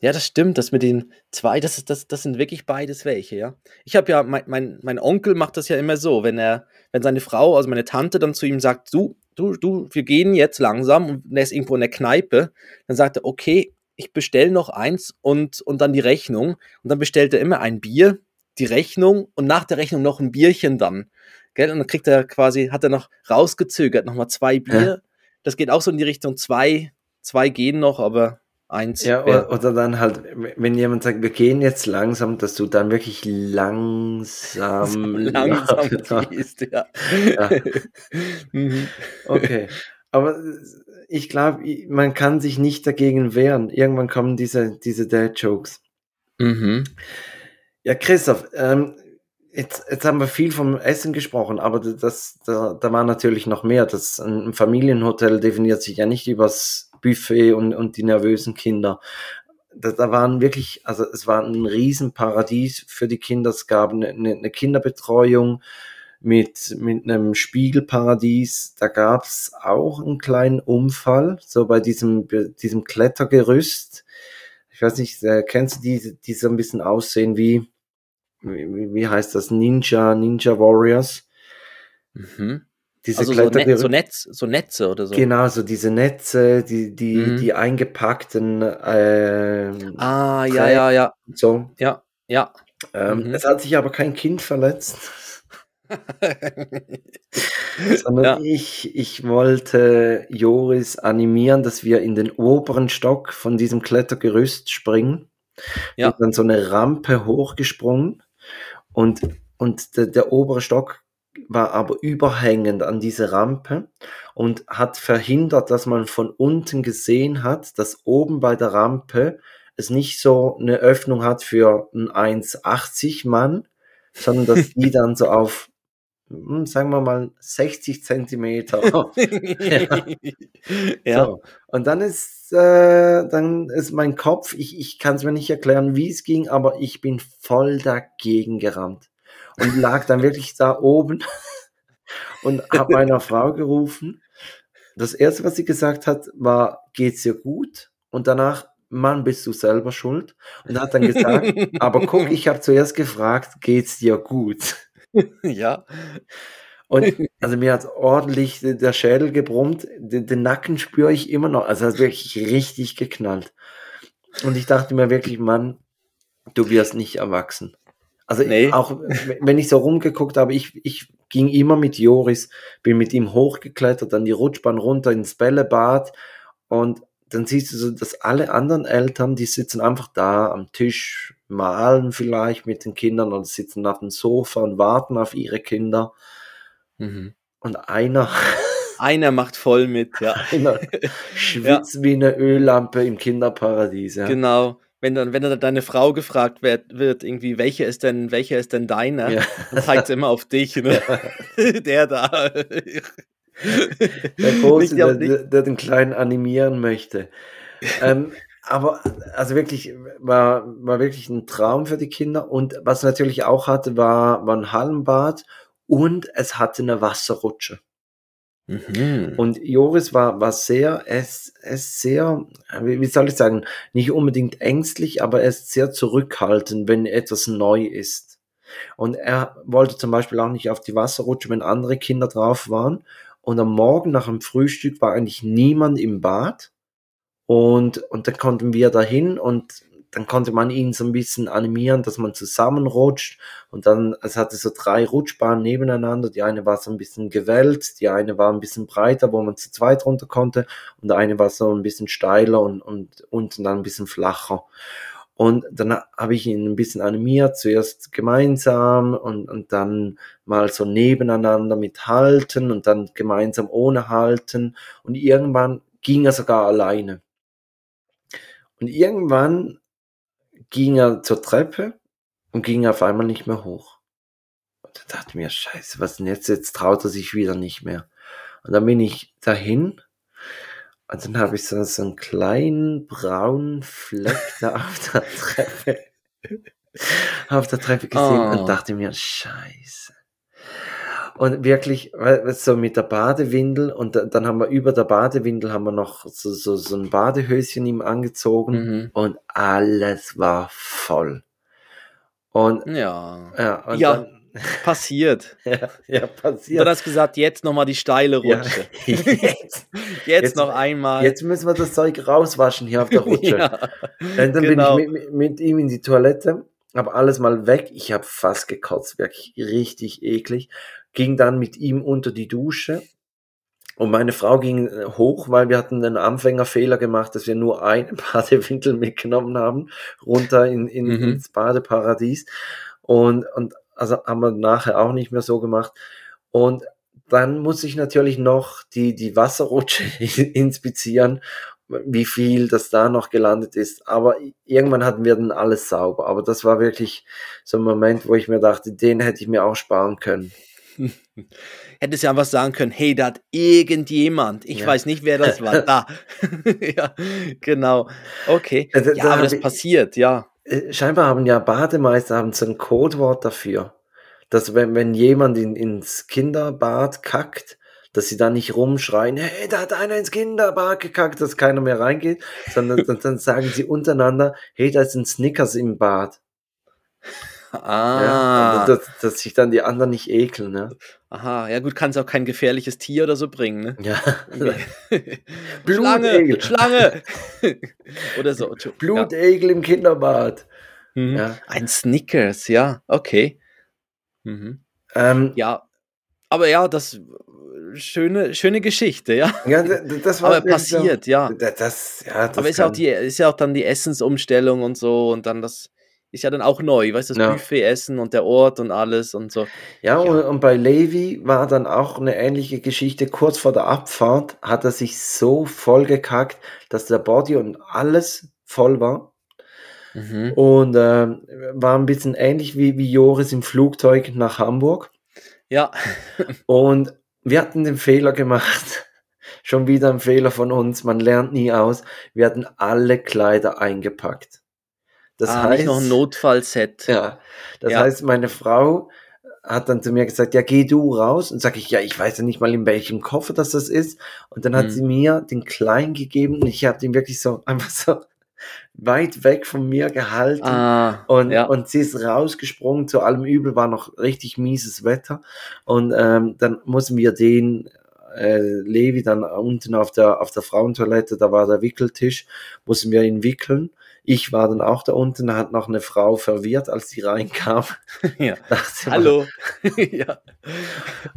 ja, das stimmt, das mit den zwei, das, ist, das, das sind wirklich beides welche, ja. Ich habe ja, mein, mein, mein Onkel macht das ja immer so, wenn er, wenn seine Frau, also meine Tante dann zu ihm sagt, du, du, du, wir gehen jetzt langsam und er ist irgendwo in der Kneipe, dann sagt er, okay, ich bestelle noch eins und, und dann die Rechnung. Und dann bestellt er immer ein Bier, die Rechnung und nach der Rechnung noch ein Bierchen dann. Gell? Und dann kriegt er quasi, hat er noch rausgezögert, nochmal zwei Bier. Ja. Das geht auch so in die Richtung zwei, zwei gehen noch, aber eins. Ja, oder, oder, dann halt, wenn jemand sagt, wir gehen jetzt langsam, dass du dann wirklich langsam, langsam gehst, ja. ja. mhm. Okay. Aber ich glaube, man kann sich nicht dagegen wehren. Irgendwann kommen diese, diese Dad-Jokes. Mhm. Ja, Christoph, ähm, jetzt, jetzt haben wir viel vom Essen gesprochen, aber das, da, da war natürlich noch mehr. Das, ein Familienhotel definiert sich ja nicht übers Buffet und, und die nervösen Kinder. Da, da waren wirklich, also es war ein Riesenparadies für die Kinder. Es gab eine, eine Kinderbetreuung mit, mit einem Spiegelparadies. Da gab es auch einen kleinen Unfall, so bei diesem, diesem Klettergerüst. Ich weiß nicht, äh, kennst du die, die so ein bisschen aussehen wie, wie, wie heißt das, Ninja, Ninja Warriors? Mhm. Diese also so, Net, so, Netz, so Netze oder so. Genau, so diese Netze, die, die, mhm. die eingepackten. Äh, ah, ja, ja, ja. So. Ja, ja. Ähm, mhm. Es hat sich aber kein Kind verletzt. Sondern ja. ich, ich wollte Joris animieren, dass wir in den oberen Stock von diesem Klettergerüst springen. Ja. Und dann so eine Rampe hochgesprungen. Und, und der, der obere Stock war aber überhängend an diese Rampe und hat verhindert, dass man von unten gesehen hat, dass oben bei der Rampe es nicht so eine Öffnung hat für ein 1,80 Mann, sondern dass die dann so auf, sagen wir mal, 60 Zentimeter. ja. ja. So. Und dann ist, äh, dann ist mein Kopf, ich, ich kann es mir nicht erklären, wie es ging, aber ich bin voll dagegen gerannt und lag dann wirklich da oben und habe meiner Frau gerufen. Das erste, was sie gesagt hat, war, geht's dir gut? Und danach, Mann, bist du selber schuld? Und hat dann gesagt, aber guck, ich habe zuerst gefragt, geht's dir gut? Ja. Und also mir hat ordentlich der Schädel gebrummt, den, den Nacken spüre ich immer noch. Also hat wirklich richtig geknallt. Und ich dachte mir wirklich, Mann, du wirst nicht erwachsen. Also nee. auch wenn ich so rumgeguckt habe, ich, ich ging immer mit Joris, bin mit ihm hochgeklettert, dann die Rutschbahn runter ins Bällebad und dann siehst du so, dass alle anderen Eltern, die sitzen einfach da am Tisch, malen vielleicht mit den Kindern oder sitzen auf dem Sofa und warten auf ihre Kinder. Mhm. Und einer. Einer macht voll mit, ja. Einer schwitzt ja. wie eine Öllampe im Kinderparadies, ja. Genau wenn dann, wenn dann deine Frau gefragt wird, wird irgendwie, welcher ist denn, welcher ist denn deiner? Ja. Dann zeigt sie immer auf dich, ne? Ja. Der da. Der Große, der, der, den Kleinen animieren möchte. ähm, aber also wirklich war, war wirklich ein Traum für die Kinder. Und was natürlich auch hatte, war, war ein Hallenbad und es hatte eine Wasserrutsche. Mhm. Und Joris war, war sehr, er ist, er ist sehr, wie soll ich sagen, nicht unbedingt ängstlich, aber er ist sehr zurückhaltend, wenn etwas neu ist. Und er wollte zum Beispiel auch nicht auf die Wasserrutsche, wenn andere Kinder drauf waren. Und am Morgen nach dem Frühstück war eigentlich niemand im Bad. Und, und dann konnten wir dahin und dann konnte man ihn so ein bisschen animieren, dass man zusammenrutscht und dann, es hatte so drei Rutschbahnen nebeneinander, die eine war so ein bisschen gewellt, die eine war ein bisschen breiter, wo man zu zweit runter konnte und eine war so ein bisschen steiler und, und unten dann ein bisschen flacher. Und dann habe ich ihn ein bisschen animiert, zuerst gemeinsam und, und dann mal so nebeneinander mit Halten und dann gemeinsam ohne Halten. Und irgendwann ging er sogar alleine. Und irgendwann ging er zur Treppe und ging auf einmal nicht mehr hoch. Und da dachte ich mir, scheiße, was denn jetzt? Jetzt traut er sich wieder nicht mehr. Und dann bin ich dahin und dann habe ich so, so einen kleinen braunen Fleck da auf der Treppe, auf der Treppe gesehen oh. und dachte mir, scheiße. Und wirklich, so mit der Badewindel und dann haben wir über der Badewindel haben wir noch so, so, so ein Badehöschen ihm angezogen mhm. und alles war voll. Und ja, ja, und ja. Dann, passiert. Ja, ja, passiert. Du hast gesagt, jetzt nochmal die steile Rutsche. Ja, jetzt, jetzt, jetzt, noch einmal. Jetzt müssen wir das Zeug rauswaschen hier auf der Rutsche. ja, dann genau. bin ich mit, mit, ihm in die Toilette, habe alles mal weg. Ich habe fast gekotzt, wirklich richtig eklig ging dann mit ihm unter die Dusche und meine Frau ging äh, hoch, weil wir hatten einen Anfängerfehler gemacht, dass wir nur einen Badewindel mitgenommen haben, runter in, in, mhm. ins Badeparadies. Und, und also haben wir nachher auch nicht mehr so gemacht. Und dann muss ich natürlich noch die, die Wasserrutsche inspizieren, wie viel das da noch gelandet ist. Aber irgendwann hatten wir dann alles sauber. Aber das war wirklich so ein Moment, wo ich mir dachte, den hätte ich mir auch sparen können. Hättest ja einfach sagen können, hey, da hat irgendjemand, ich ja. weiß nicht, wer das war, da. ja, genau. Okay. Also, ja, aber das ich, passiert, ja. Äh, scheinbar haben ja Bademeister haben so ein Codewort dafür, dass wenn, wenn jemand in, ins Kinderbad kackt, dass sie da nicht rumschreien, hey, da hat einer ins Kinderbad gekackt, dass keiner mehr reingeht, sondern dann, dann sagen sie untereinander, hey, da ist ein Snickers im Bad. Ah. Ja, dass, dass sich dann die anderen nicht ekeln, ne? Aha, ja gut, kann es auch kein gefährliches Tier oder so bringen, ne? Ja. Schlange, Schlange! oder so. Blutegel ja. im Kinderbad. Mhm. Ja. Ein Snickers, ja, okay. Mhm. Ähm, ja, aber ja, das schöne, schöne Geschichte, ja. Ja, das war aber passiert, so, ja. Das, ja, das aber ist, auch die, ist ja auch dann die Essensumstellung und so und dann das ist ja dann auch neu, weißt du, das Ja. Buffet essen und der Ort und alles und so. Ja, Ja. Und, und bei Levi war dann auch eine ähnliche Geschichte. Kurz vor der Abfahrt hat er sich so voll gekackt, dass der Body und alles voll war. Mhm. Und ähm, war ein bisschen ähnlich wie, wie Joris im Flugzeug nach Hamburg. Ja, Und wir hatten den Fehler gemacht. Schon wieder ein Fehler von uns. Man lernt nie aus. Wir hatten alle Kleider eingepackt. Das ah, heißt, noch ein Notfallset. ja, das Ja. heißt, meine Frau hat dann zu mir gesagt, ja, geh du raus. Und sag ich, ja, ich weiß ja nicht mal, in welchem Koffer das das ist. Und dann hat Mhm. sie mir den Kleinen gegeben und ich habe den wirklich so einfach so weit weg von mir gehalten. Ah, Und, ja. und sie ist rausgesprungen, zu allem Übel war noch richtig mieses Wetter. Und ähm, dann mussten wir den äh, Levi dann unten auf der, auf der Frauentoilette, da war der Wickeltisch, mussten wir ihn wickeln. Ich war dann auch da unten, da hat noch eine Frau verwirrt, als sie reinkam. ja. Dachte, Hallo. ja.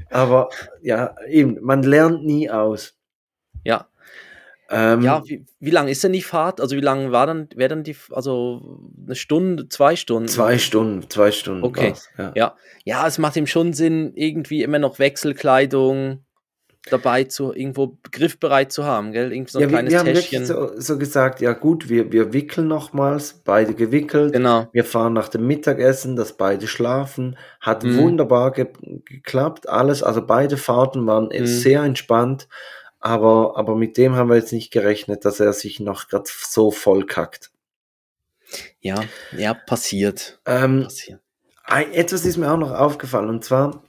Aber ja, eben, man lernt nie aus. Ja. Ähm, Ja, wie, wie lang ist denn die Fahrt? Also wie lang war dann, wäre dann die, also eine Stunde, zwei Stunden? zwei Stunden, zwei Stunden. Okay. ja. Ja. Ja, es macht ihm schon Sinn, irgendwie immer noch Wechselkleidung dabei zu, irgendwo griffbereit zu haben, gell? Irgendwie so ein Ja, wir, kleines wir haben Täschchen. wirklich so, so gesagt, ja gut, wir, wir wickeln nochmals, beide gewickelt. Genau. Wir fahren nach dem Mittagessen, dass beide schlafen. Hat Mhm. wunderbar ge geklappt, alles. Also beide Fahrten waren Mhm. sehr entspannt. Aber, aber mit dem haben wir jetzt nicht gerechnet, dass er sich noch gerade so voll kackt. Ja, ja, passiert. Ähm, passiert. ein, etwas ist mir auch noch aufgefallen, und zwar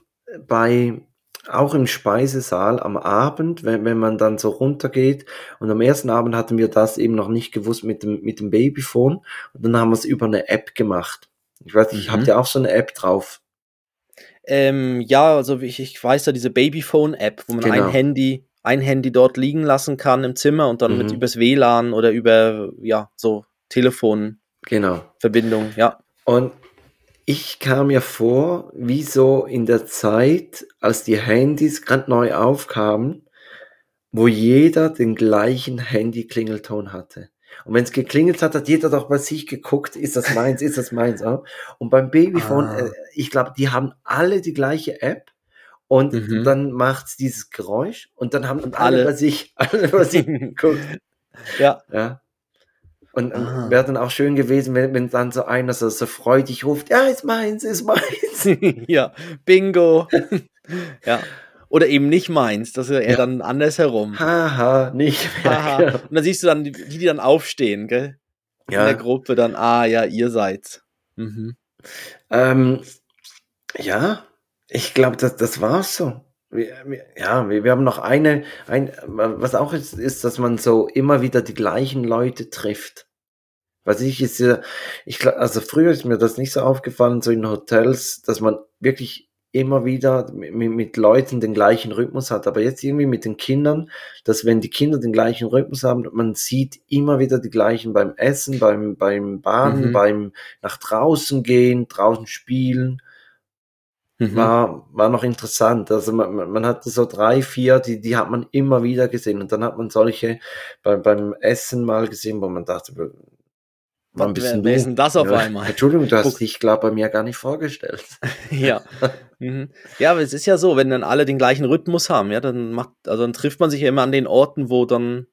bei, auch im Speisesaal am Abend, wenn, wenn man dann so runtergeht, und am ersten Abend hatten wir das eben noch nicht gewusst mit dem, mit dem Babyphone, und dann haben wir es über eine App gemacht. Ich weiß nicht, Mhm. habt ihr auch so eine App drauf? Ähm, ja, also wie ich, ich weiß ja, diese Babyphone-App, wo man Genau. ein Handy, ein Handy dort liegen lassen kann im Zimmer und dann mit Mhm. übers WLAN oder über, ja, so Telefonverbindung, Genau. ja. Und ich kam mir vor, wie so in der Zeit, als die Handys gerade neu aufkamen, wo jeder den gleichen Handy-Klingelton hatte. Und wenn es geklingelt hat, hat jeder doch bei sich geguckt, ist das meins, ist das meins. ja? Und beim Babyphone, Ah. äh, ich glaube, die haben alle die gleiche App. Und Mhm. dann macht's dieses Geräusch und dann haben alle, Alle. bei sich, alle bei sich geguckt. Ja, Ja. Und ähm, Ah. wäre dann auch schön gewesen, wenn, wenn dann so einer so, so freudig ruft, ja, ist meins, ist meins. ja, Bingo. ja. Oder eben nicht meins, das ist ja eher Ja. dann andersherum. Haha, nicht mehr. Haha. Und dann siehst du dann, die, die dann aufstehen, gell? In der Ja, Gruppe dann, ah ja, ihr seid's. Mhm. ähm, ja, ich glaube, das, das war's so. Wir, wir, ja, wir, wir haben noch eine, ein, was auch ist, ist, dass man so immer wieder die gleichen Leute trifft. Was ich ist ja, ich glaube, also früher ist mir das nicht so aufgefallen, so in Hotels, dass man wirklich immer wieder mit, mit Leuten den gleichen Rhythmus hat. Aber jetzt irgendwie mit den Kindern, dass wenn die Kinder den gleichen Rhythmus haben, man sieht immer wieder die gleichen beim Essen, beim, beim Baden, Mhm. beim nach draußen gehen, draußen spielen Mhm. war, war noch interessant. Also man, man hatte so drei, vier, die, die hat man immer wieder gesehen. Und dann hat man solche bei, beim Essen mal gesehen, wo man dachte, bist wer, denn wer denn das auf Ja, einmal? Entschuldigung, du hast Guck. dich, glaube bei mir gar nicht vorgestellt. ja. Mhm. Ja, aber es ist ja so, wenn dann alle den gleichen Rhythmus haben, ja, dann macht, also dann trifft man sich ja immer an den Orten, wo dann,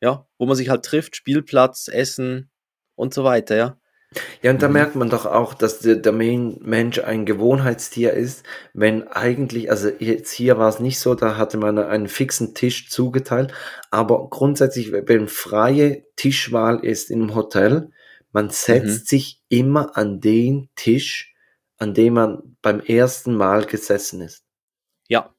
ja, wo man sich halt trifft, Spielplatz, Essen und so weiter, ja. Ja, und da Mhm. merkt man doch auch, dass der, der Men- Mensch ein Gewohnheitstier ist, wenn eigentlich, also jetzt hier war es nicht so, da hatte man einen fixen Tisch zugeteilt, aber grundsätzlich, wenn freie Tischwahl ist im Hotel, man setzt Mhm. sich immer an den Tisch, an dem man beim ersten Mal gesessen ist. Ja.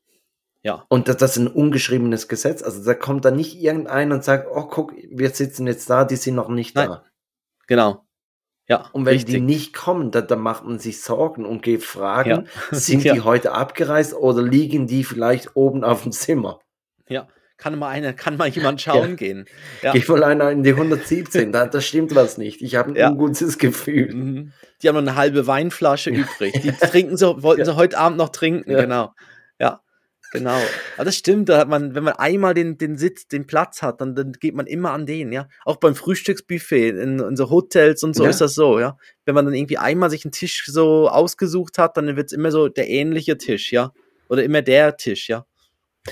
Ja. Und das, das ist ein ungeschriebenes Gesetz. Also da kommt dann nicht irgendeiner und sagt, oh guck, wir sitzen jetzt da, die sind noch nicht Nein. da. Genau. Ja. Und wenn richtig. die nicht kommen, dann, dann macht man sich Sorgen und geht fragen, Ja. sind Ja. die heute abgereist oder liegen die vielleicht oben auf dem Zimmer? Ja. Kann mal einer, kann mal jemand schauen gehen. Ja. Geh mal einer in die 117, da, da stimmt was nicht. Ich habe ein Ja. ungutes Gefühl. Mhm. Die haben noch eine halbe Weinflasche übrig. Die trinken so, wollten Ja. sie heute Abend noch trinken, Ja. genau. Genau. Aber das stimmt, da hat man, wenn man einmal den, den Sitz, den Platz hat, dann, dann geht man immer an den, ja. Auch beim Frühstücksbuffet, in, in so Hotels und so ja. ist das so, ja. Wenn man dann irgendwie einmal sich einen Tisch so ausgesucht hat, dann wird es immer so der ähnliche Tisch, ja. Oder immer der Tisch, ja.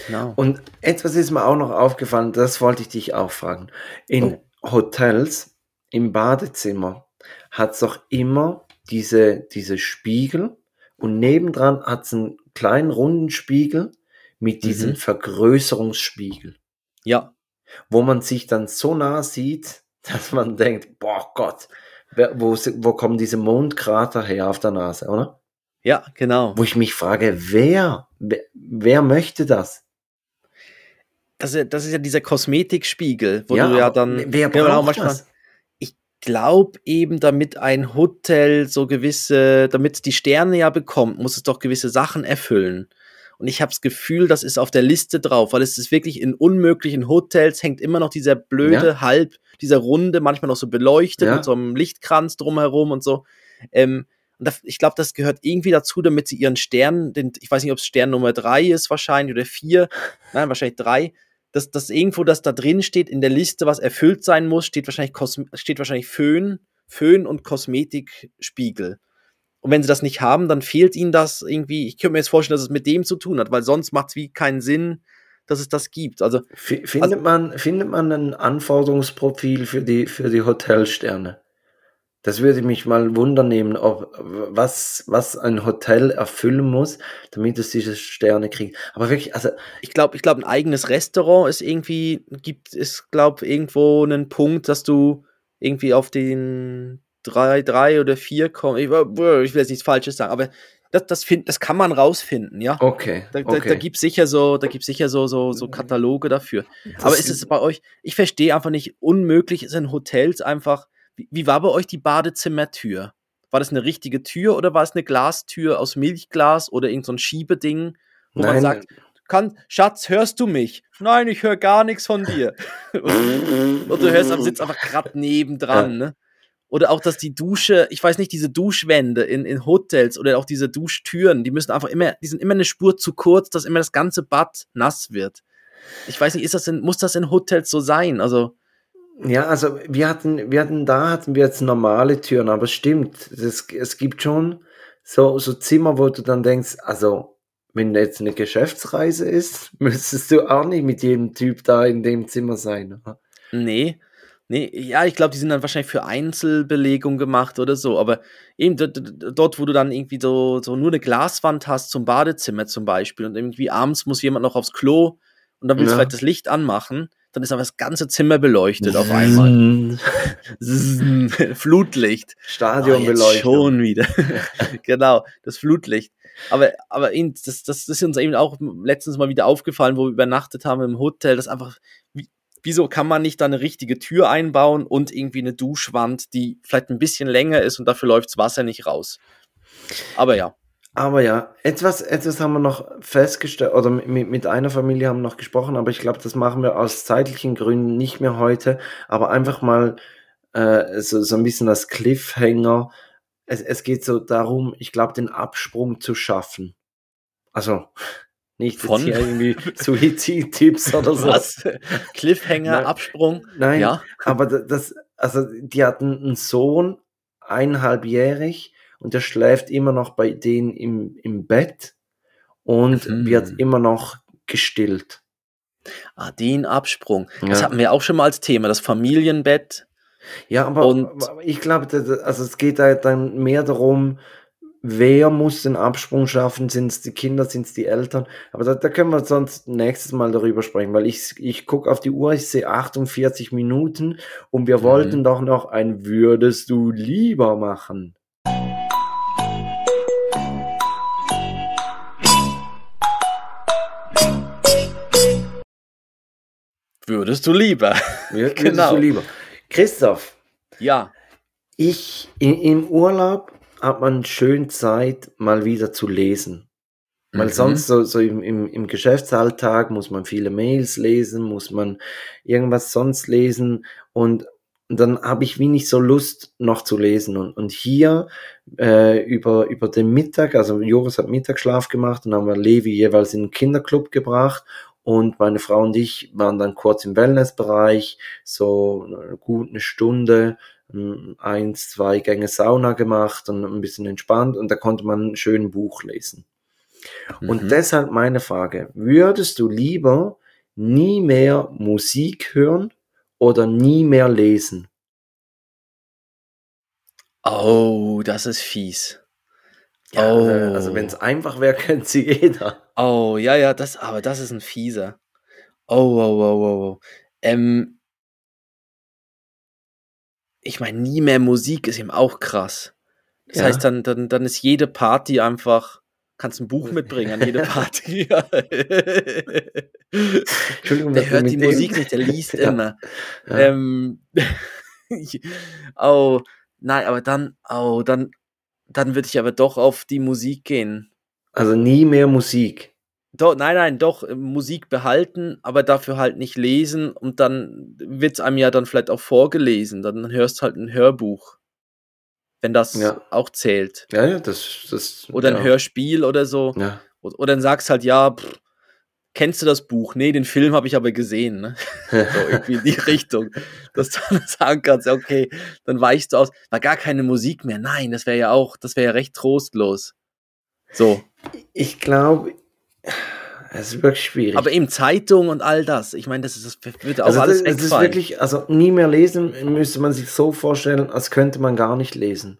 Genau. Und etwas ist mir auch noch aufgefallen, das wollte ich dich auch fragen. In oh. Hotels, im Badezimmer, hat es doch immer diese, diese Spiegel und nebendran hat es einen kleinen runden Spiegel mit diesem mhm. Vergrößerungsspiegel. Ja. Wo man sich dann so nah sieht, dass man denkt, boah Gott, wo, wo kommen diese Mondkrater her auf der Nase, oder? Ja, genau. Wo ich mich frage, wer, wer, wer möchte das? Das ist, das ist ja dieser Kosmetikspiegel, wo ja, du ja dann. Wer braucht genau, manchmal, das? glaube eben, damit ein Hotel so gewisse, damit die Sterne ja bekommt, muss es doch gewisse Sachen erfüllen. Und ich habe das Gefühl, das ist auf der Liste drauf, weil es ist wirklich in unmöglichen Hotels hängt immer noch dieser blöde ja. Halb, dieser Runde, manchmal noch so beleuchtet ja. mit so einem Lichtkranz drumherum und so. Ähm, und da, ich glaube, das gehört irgendwie dazu, damit sie ihren Stern, den, ich weiß nicht, ob es Stern Nummer drei ist wahrscheinlich oder vier, nein, wahrscheinlich drei, dass das irgendwo, das da drin steht in der Liste, was erfüllt sein muss, steht wahrscheinlich, Kosme steht wahrscheinlich Föhn, Föhn und Kosmetikspiegel. Und wenn sie das nicht haben, dann fehlt ihnen das irgendwie. Ich könnte mir jetzt vorstellen, dass es mit dem zu tun hat, weil sonst macht es wie keinen Sinn, dass es das gibt. Also findet also, man findet man ein Anforderungsprofil für die für die Hotelsterne? Das würde mich mal wundernehmen, ob was, was ein Hotel erfüllen muss, damit es diese Sterne kriegt. Aber wirklich, also. Ich glaube, ich glaube, ein eigenes Restaurant ist irgendwie, gibt es, glaube irgendwo einen Punkt, dass du irgendwie auf den drei, drei oder vier kommst. Ich, ich will jetzt nichts Falsches sagen, aber das, das, find, das kann man rausfinden, ja. Okay. Da, okay. da, da gibt es sicher so, da gibt's sicher so, so, so Kataloge dafür. Das aber ist es bei euch, ich verstehe einfach nicht, unmöglich in Hotels einfach wie, wie war bei euch die Badezimmertür? War das eine richtige Tür oder war es eine Glastür aus Milchglas oder irgend so ein Schiebeding, wo Nein. man sagt, kann, Schatz, hörst du mich? Nein, ich höre gar nichts von dir. und, du hörst am Sitz einfach gerade nebendran, ja. ne? Oder auch, dass die Dusche, ich weiß nicht, diese Duschwände in, in Hotels oder auch diese Duschtüren, die müssen einfach immer, die sind immer eine Spur zu kurz, dass immer das ganze Bad nass wird. Ich weiß nicht, ist das in, muss das in Hotels so sein? Also, ja, also wir hatten, wir hatten da hatten wir jetzt normale Türen, aber es stimmt, es, es gibt schon so, so Zimmer, wo du dann denkst, also wenn jetzt eine Geschäftsreise ist, müsstest du auch nicht mit jedem Typ da in dem Zimmer sein. Oder? Nee, nee, ja, ich glaube, die sind dann wahrscheinlich für Einzelbelegung gemacht oder so, aber eben dort, wo du dann irgendwie so, so nur eine Glaswand hast zum Badezimmer zum Beispiel und irgendwie abends muss jemand noch aufs Klo und dann willst ja. du vielleicht das Licht anmachen dann ist aber das ganze Zimmer beleuchtet auf einmal. Flutlicht. Stadionbeleuchtung. Oh, schon wieder. genau, das Flutlicht. Aber, aber das, das ist uns eben auch letztens mal wieder aufgefallen, wo wir übernachtet haben im Hotel, dass einfach, wieso kann man nicht da eine richtige Tür einbauen und irgendwie eine Duschwand, die vielleicht ein bisschen länger ist und dafür läuft das Wasser nicht raus. Aber ja. Aber ja, etwas, etwas haben wir noch festgestellt, oder mit, mit einer Familie haben wir noch gesprochen, aber ich glaube, das machen wir aus zeitlichen Gründen nicht mehr heute, aber einfach mal äh, so, so ein bisschen als Cliffhanger. Es, es geht so darum, ich glaube, den Absprung zu schaffen. Also, nicht Von hier irgendwie Suizid-Tipps oder so. Was? Cliffhanger, Nein. Absprung? Nein, ja. aber das, also die hatten einen Sohn, eineinhalbjährig, und er schläft immer noch bei denen im, im Bett und mhm. wird immer noch gestillt. Ah, den Absprung. Das hatten wir auch schon mal als Thema, das Familienbett. Ja, aber, und aber ich glaube, also es geht da dann mehr darum, wer muss den Absprung schaffen? Sind es die Kinder, sind es die Eltern? Aber da, da, können wir sonst nächstes Mal darüber sprechen, weil ich, ich gucke auf die Uhr, ich sehe 48 Minuten und wir mhm. wollten doch noch ein Würdest du lieber machen. Würdest du lieber. Würdest genau. du lieber. Christoph. Ja. Ich, in, im Urlaub hat man schön Zeit, mal wieder zu lesen. Weil mhm. sonst so, so im, im, im Geschäftsalltag muss man viele Mails lesen, muss man irgendwas sonst lesen. Und dann habe ich wie nicht so Lust, noch zu lesen. Und, und hier äh, über, über den Mittag, also Joris hat Mittagsschlaf gemacht und haben wir Levi jeweils in den Kinderclub gebracht. Und meine Frau und ich waren dann kurz im Wellnessbereich, so gut eine Stunde, eins, zwei Gänge Sauna gemacht und ein bisschen entspannt und da konnte man ein schönes Buch lesen. Mhm. Und deshalb meine Frage, würdest du lieber nie mehr Musik hören oder nie mehr lesen? Oh, das ist fies. Ja, oh. Also, also wenn es einfach wäre, könnte sie jeder. Oh, ja, ja, das, aber das ist ein fieser. Oh, oh, oh, oh, oh. Ähm, ich meine, nie mehr Musik ist eben auch krass. Das ja. heißt, dann, dann, dann ist jede Party einfach, kannst ein Buch mitbringen an jede Party. Entschuldigung, der hört die dem? Musik nicht, der liest ja. immer. Ja. Ähm, oh, nein, aber dann, oh, dann, dann würde ich aber doch auf die Musik gehen. Also nie mehr Musik. Doch, nein, nein, doch, äh, Musik behalten, aber dafür halt nicht lesen und dann wird es einem ja dann vielleicht auch vorgelesen. Dann hörst halt ein Hörbuch. Wenn das ja. auch zählt. Ja, ja, das. das oder ein ja. Hörspiel oder so. Ja. Oder dann sagst halt, ja, pff, kennst du das Buch? Nee, den Film habe ich aber gesehen. Ne? so irgendwie in die Richtung. Dass du dann sagen kannst, okay, dann weichst du aus. War gar keine Musik mehr. Nein, das wäre ja auch, das wäre ja recht trostlos. So. Ich glaube, es ist wirklich schwierig. Aber eben Zeitung und all das. Ich meine, das, ist, das wird auch also alles das, das ist wirklich, also nie mehr lesen, müsste man sich so vorstellen, als könnte man gar nicht lesen.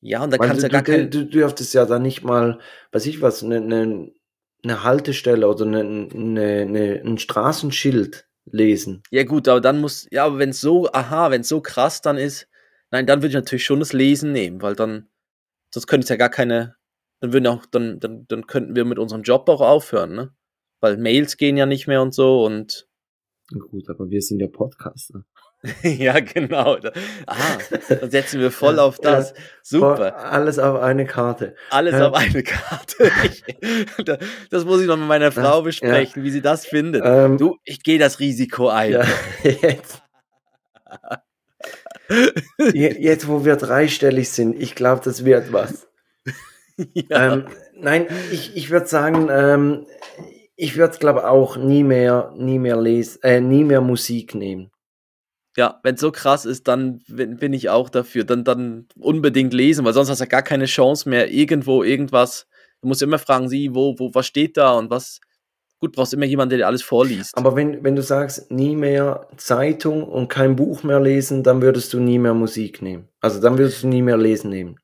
Ja, und da kannst du ja gar kein... Du, du dürftest ja dann nicht mal, weiß ich was, eine, eine, eine Haltestelle oder eine, eine, eine, ein Straßenschild lesen. Ja gut, aber dann muss, ja, aber wenn es so, aha, wenn es so krass dann ist, nein, dann würde ich natürlich schon das Lesen nehmen, weil dann, sonst könnte es ja gar keine dann würden auch, dann, dann, dann könnten wir mit unserem Job auch aufhören, ne? Weil Mails gehen ja nicht mehr und so und. Gut, aber wir sind ja Podcaster. ja, genau. Ah, dann setzen wir voll auf das. Super. Alles auf eine Karte. Alles ähm. auf eine Karte. das muss ich noch mit meiner Frau besprechen, ja. wie sie das findet. Ähm. Du, ich gehe das Risiko ein. Ja, jetzt. jetzt, wo wir dreistellig sind, ich glaube, das wird was. ja. ähm, nein, ich, ich würde sagen, ähm, ich würde glaube auch nie mehr, nie mehr lesen, äh, nie mehr Musik nehmen. Ja, wenn es so krass ist, dann bin ich auch dafür. Dann, dann unbedingt lesen, weil sonst hast du ja gar keine Chance mehr, irgendwo irgendwas. Du musst immer fragen, sie, wo, wo, was steht da und was. Gut, brauchst immer jemanden, der dir alles vorliest. Aber wenn, wenn du sagst, nie mehr Zeitung und kein Buch mehr lesen, dann würdest du nie mehr Musik nehmen. Also dann würdest du nie mehr lesen nehmen.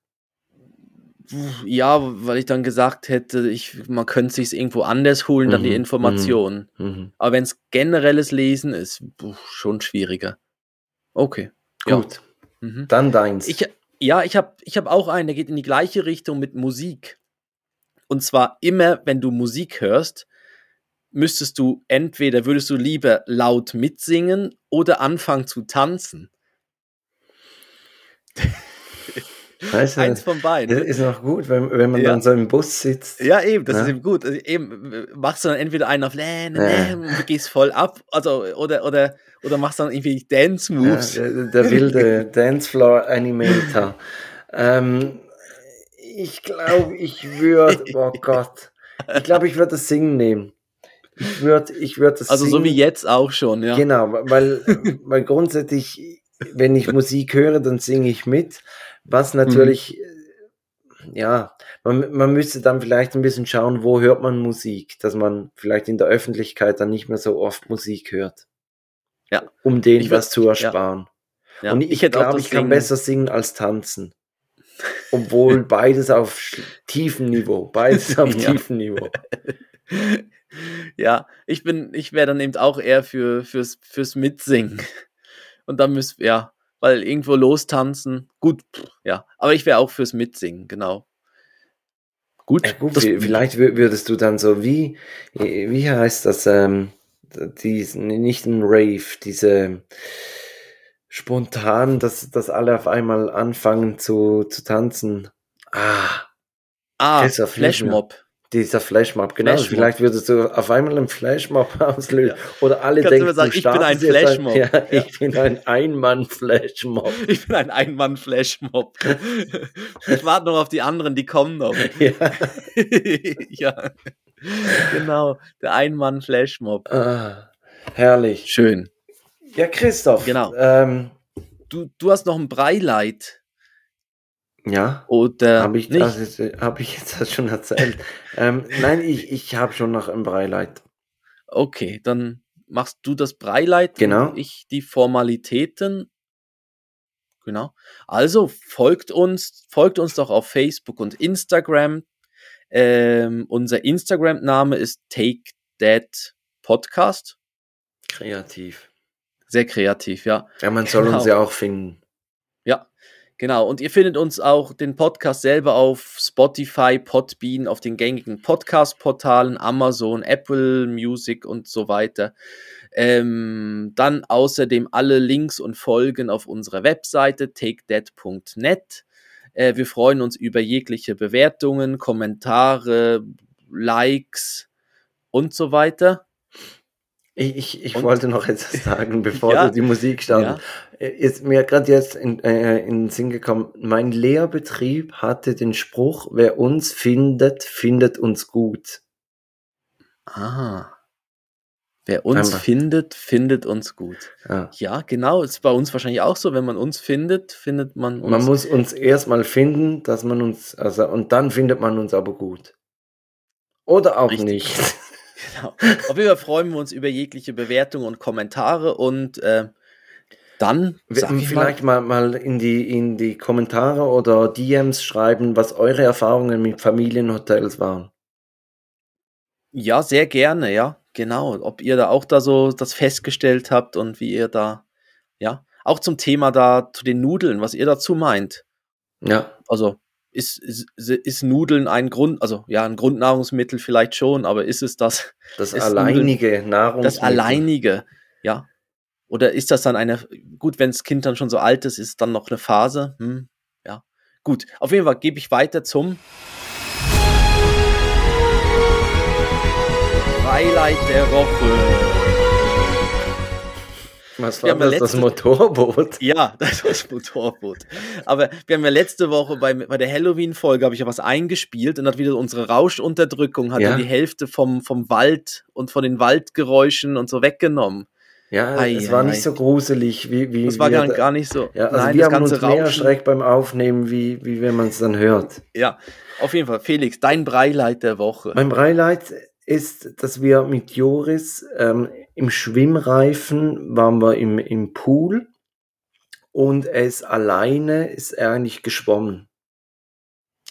Ja, weil ich dann gesagt hätte, ich, man könnte sich irgendwo anders holen, mhm. dann die mhm. Informationen. Mhm. mhm. Aber wenn es generelles Lesen ist, schon schwieriger. Okay. Gut. Ja. Mhm. Dann deins. Ich, ja, ich habe ich hab auch einen, der geht in die gleiche Richtung mit Musik. Und zwar immer, wenn du Musik hörst, müsstest du entweder, würdest du lieber laut mitsingen oder anfangen zu tanzen. Weißt du, Eins von beiden. Ist noch gut, wenn, wenn man ja. dann so im Bus sitzt. Ja, eben, das ja. ist eben gut. Also eben machst du dann entweder einen auf Län, ja. und gehst voll ab, also oder oder oder machst dann irgendwie Dance Moves. Ja, der, der wilde Dancefloor Animator. ähm, ich glaube, ich würde, oh Gott, ich glaube, ich würde das Singen nehmen. Ich würde, ich würde das. Also singen. so wie jetzt auch schon, ja. Genau, weil, weil grundsätzlich, wenn ich Musik höre, dann singe ich mit. Was natürlich, mhm. ja, man, man müsste dann vielleicht ein bisschen schauen, wo hört man Musik, dass man vielleicht in der Öffentlichkeit dann nicht mehr so oft Musik hört. Ja. Um denen was zu ersparen. Ja. Ja. Und ich, ich glaube, ich kann besser singen als tanzen. Obwohl beides auf tiefem Niveau, beides auf ja. tiefem Niveau. Ja, ich bin, ich wäre dann eben auch eher für, fürs, fürs Mitsingen. Und dann müsst, ja, weil irgendwo lostanzen, gut, ja. Aber ich wäre auch fürs Mitsingen, genau. Gut. Ja, gut vielleicht würdest du dann so wie, wie heißt das, ähm, die, nicht ein Rave, diese spontan, dass, dass alle auf einmal anfangen zu, zu tanzen. Ah. Ah, Flashmob. Dieser Flashmob, genau. Flashmob. Vielleicht würdest du auf einmal einen Flashmob auslösen. Ja. Oder alle Kannst denken, sagen, ich bin ein Flashmob. Ja, ja, ich bin ein Einmann-Flashmob. Ich bin ein Einmann-Flashmob. ich warte noch auf die anderen, die kommen noch. Ja. ja. Genau, der Einmann-Flashmob. Ah, herrlich. Schön. Ja, Christoph. Genau. Ähm, du, du hast noch ein Breileit. Ja. Oder habe ich, das, hab ich jetzt das schon erzählt? ähm, nein, ich, ich habe schon noch ein Breileit. Okay, dann machst du das Breileit genau. und ich die Formalitäten. Genau. Also folgt uns, folgt uns doch auf Facebook und Instagram. Ähm, unser Instagram-Name ist Take That Podcast. Kreativ. Sehr kreativ, ja. Ja, man soll genau. uns ja auch finden. Ja, genau. Und ihr findet uns auch den Podcast selber auf Spotify, Podbean, auf den gängigen Podcast-Portalen, Amazon, Apple Music und so weiter. Ähm, dann außerdem alle Links und Folgen auf unserer Webseite takedead.net. Äh, wir freuen uns über jegliche Bewertungen, Kommentare, Likes und so weiter. Ich, ich, ich wollte noch etwas sagen, bevor ja, du die Musik startet. Ja. Äh, ist mir gerade jetzt in, äh, in den Sinn gekommen, mein Lehrbetrieb hatte den Spruch, wer uns findet, findet uns gut. Ah. Wer uns Einfach. findet, findet uns gut. Ja. ja, genau. Ist bei uns wahrscheinlich auch so. Wenn man uns findet, findet man uns. Man muss uns erstmal finden, dass man uns, also, und dann findet man uns aber gut. Oder auch Richtig. nicht. Genau. Auf jeden Fall freuen wir uns über jegliche Bewertungen und Kommentare und äh, dann vielleicht mal, mal in, die, in die Kommentare oder DMs schreiben, was eure Erfahrungen mit Familienhotels waren. Ja, sehr gerne, ja, genau. Ob ihr da auch da so das festgestellt habt und wie ihr da, ja, auch zum Thema da zu den Nudeln, was ihr dazu meint. Ja. Also ist, ist, ist Nudeln ein Grund, also ja, ein Grundnahrungsmittel vielleicht schon, aber ist es das? Das alleinige Nudeln, Nahrungsmittel. Das alleinige, ja. Oder ist das dann eine, gut, wenn das Kind dann schon so alt ist, ist dann noch eine Phase? Hm, ja. Gut, auf jeden Fall gebe ich weiter zum Highlight der Woche. Was war das, letzte, das Motorboot? Ja, das war das Motorboot. Aber wir haben ja letzte Woche bei, bei der Halloween-Folge habe ich ja was eingespielt und hat wieder unsere Rauschunterdrückung, hat ja. dann die Hälfte vom, vom Wald und von den Waldgeräuschen und so weggenommen. Ja, ei, es war ei, nicht so gruselig wie. wie das war gar, gar nicht so. Ja, also Nein, wir das haben ganze uns mehr Schreck beim Aufnehmen, wie, wie wenn man es dann hört. Ja, auf jeden Fall. Felix, dein Breileit der Woche. Mein Breileit ist, dass wir mit Joris ähm, im Schwimmreifen waren wir im, im Pool und er ist alleine, ist er eigentlich geschwommen.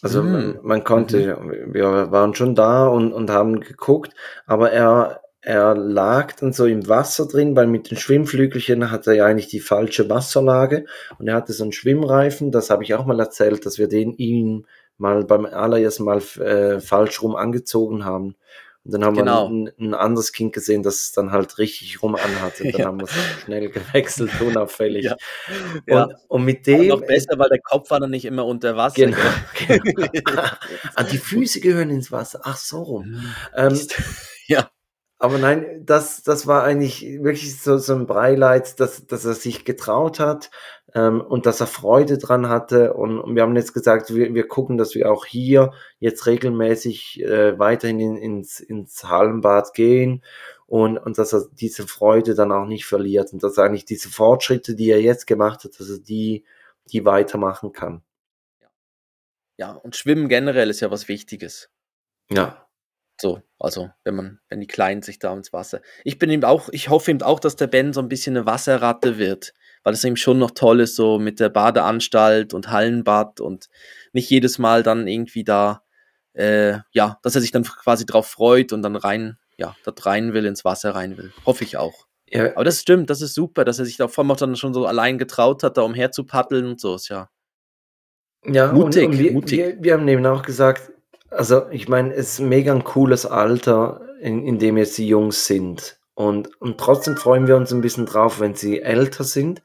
Also mm. man, man, konnte, mhm. wir waren schon da und, und haben geguckt, aber er, er lag dann so im Wasser drin, weil mit den Schwimmflügelchen hat er ja eigentlich die falsche Wasserlage und er hatte so einen Schwimmreifen, das habe ich auch mal erzählt, dass wir den ihm mal beim allerersten Mal äh, falsch rum angezogen haben. Und dann haben genau. wir ein, ein, anderes Kind gesehen, das es dann halt richtig rum anhatte. Dann ja. haben wir es schnell gewechselt, unauffällig. Ja. Und, ja. und mit dem. noch besser, weil der Kopf war dann nicht immer unter Wasser. Genau. genau. ah, die Füße gehören ins Wasser. Ach so rum. Hm. Ähm, ja. Aber nein, das, das war eigentlich wirklich so, so ein Breileid, dass, dass er sich getraut hat ähm, und dass er Freude dran hatte. Und, und wir haben jetzt gesagt, wir, wir gucken, dass wir auch hier jetzt regelmäßig äh, weiterhin in, ins, ins Hallenbad gehen und, und dass er diese Freude dann auch nicht verliert und dass er eigentlich diese Fortschritte, die er jetzt gemacht hat, dass er die, die weitermachen kann. Ja, und Schwimmen generell ist ja was Wichtiges. Ja. So, also wenn man, wenn die Kleinen sich da ins Wasser. Ich bin eben auch, ich hoffe eben auch, dass der Ben so ein bisschen eine Wasserratte wird weil es eben schon noch toll ist, so mit der Badeanstalt und Hallenbad und nicht jedes Mal dann irgendwie da, äh, ja, dass er sich dann quasi drauf freut und dann rein, ja, dort rein will, ins Wasser rein will. Hoffe ich auch. Ja. Aber das stimmt, das ist super, dass er sich da vor allem auch dann schon so allein getraut hat, da umher zu paddeln und so, ist ja. Ja, mutig, und, und wir, mutig. Wir, wir haben eben auch gesagt, also ich meine, es ist mega ein cooles Alter, in, in dem jetzt die Jungs sind. Und, und trotzdem freuen wir uns ein bisschen drauf, wenn sie älter sind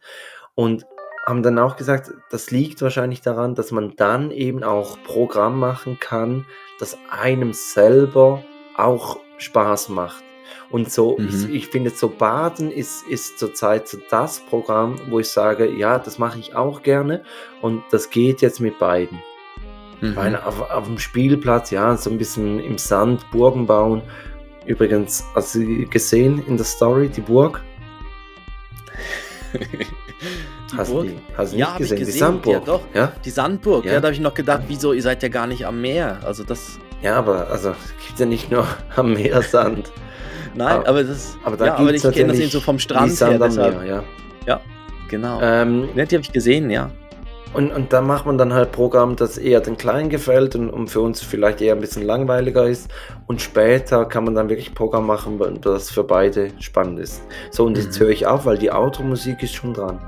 und haben dann auch gesagt, das liegt wahrscheinlich daran, dass man dann eben auch Programm machen kann, das einem selber auch Spaß macht. Und so, mhm. ich, ich, finde, so Baden ist, ist zurzeit so das Programm, wo ich sage, ja, das mache ich auch gerne und das geht jetzt mit beiden. Mhm. Weil auf, auf dem Spielplatz, ja, so ein bisschen im Sand Burgen bauen. Übrigens, hast du gesehen in der Story die Burg? Die hast Burg? Die, hast du ja, nicht gesehen? gesehen? Die Sandburg. Ja, doch. Ja? Die Sandburg. Ja, ja da habe ich noch gedacht, wieso, ihr seid ja gar nicht am Meer. Also das. Ja, aber also gibt ja nicht nur am Meer Sand. Nein, aber, aber das. Aber da ja, aber ich kenne das eben so vom Strand her. Deshalb, Meer, ja. ja, genau. Ähm, ja, die habe ich gesehen, ja. Und, und da macht man dann halt Programm, das eher den Kleinen gefällt und, und für uns vielleicht eher ein bisschen langweiliger ist. Und später kann man dann wirklich Programm machen, das für beide spannend ist. So, und jetzt mhm. höre ich auf, weil die Automusik ist schon dran.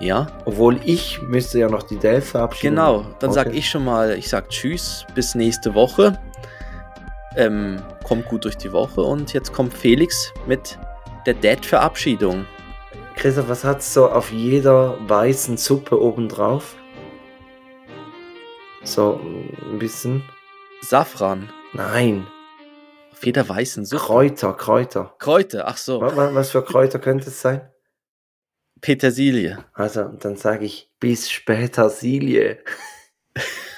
Ja. Obwohl ich müsste ja noch die Dell verabschieden. Genau, dann okay. sag ich schon mal, ich sag Tschüss, bis nächste Woche. Ähm, kommt gut durch die Woche und jetzt kommt Felix mit der Dad-Verabschiedung. Christoph, was hat's so auf jeder weißen Suppe obendrauf? So ein bisschen. Safran. Nein. Auf jeder weißen Suppe. Kräuter, Kräuter. Kräuter, ach so. Was, was für Kräuter könnte es sein? Petersilie. Also, dann sage ich bis später Silie.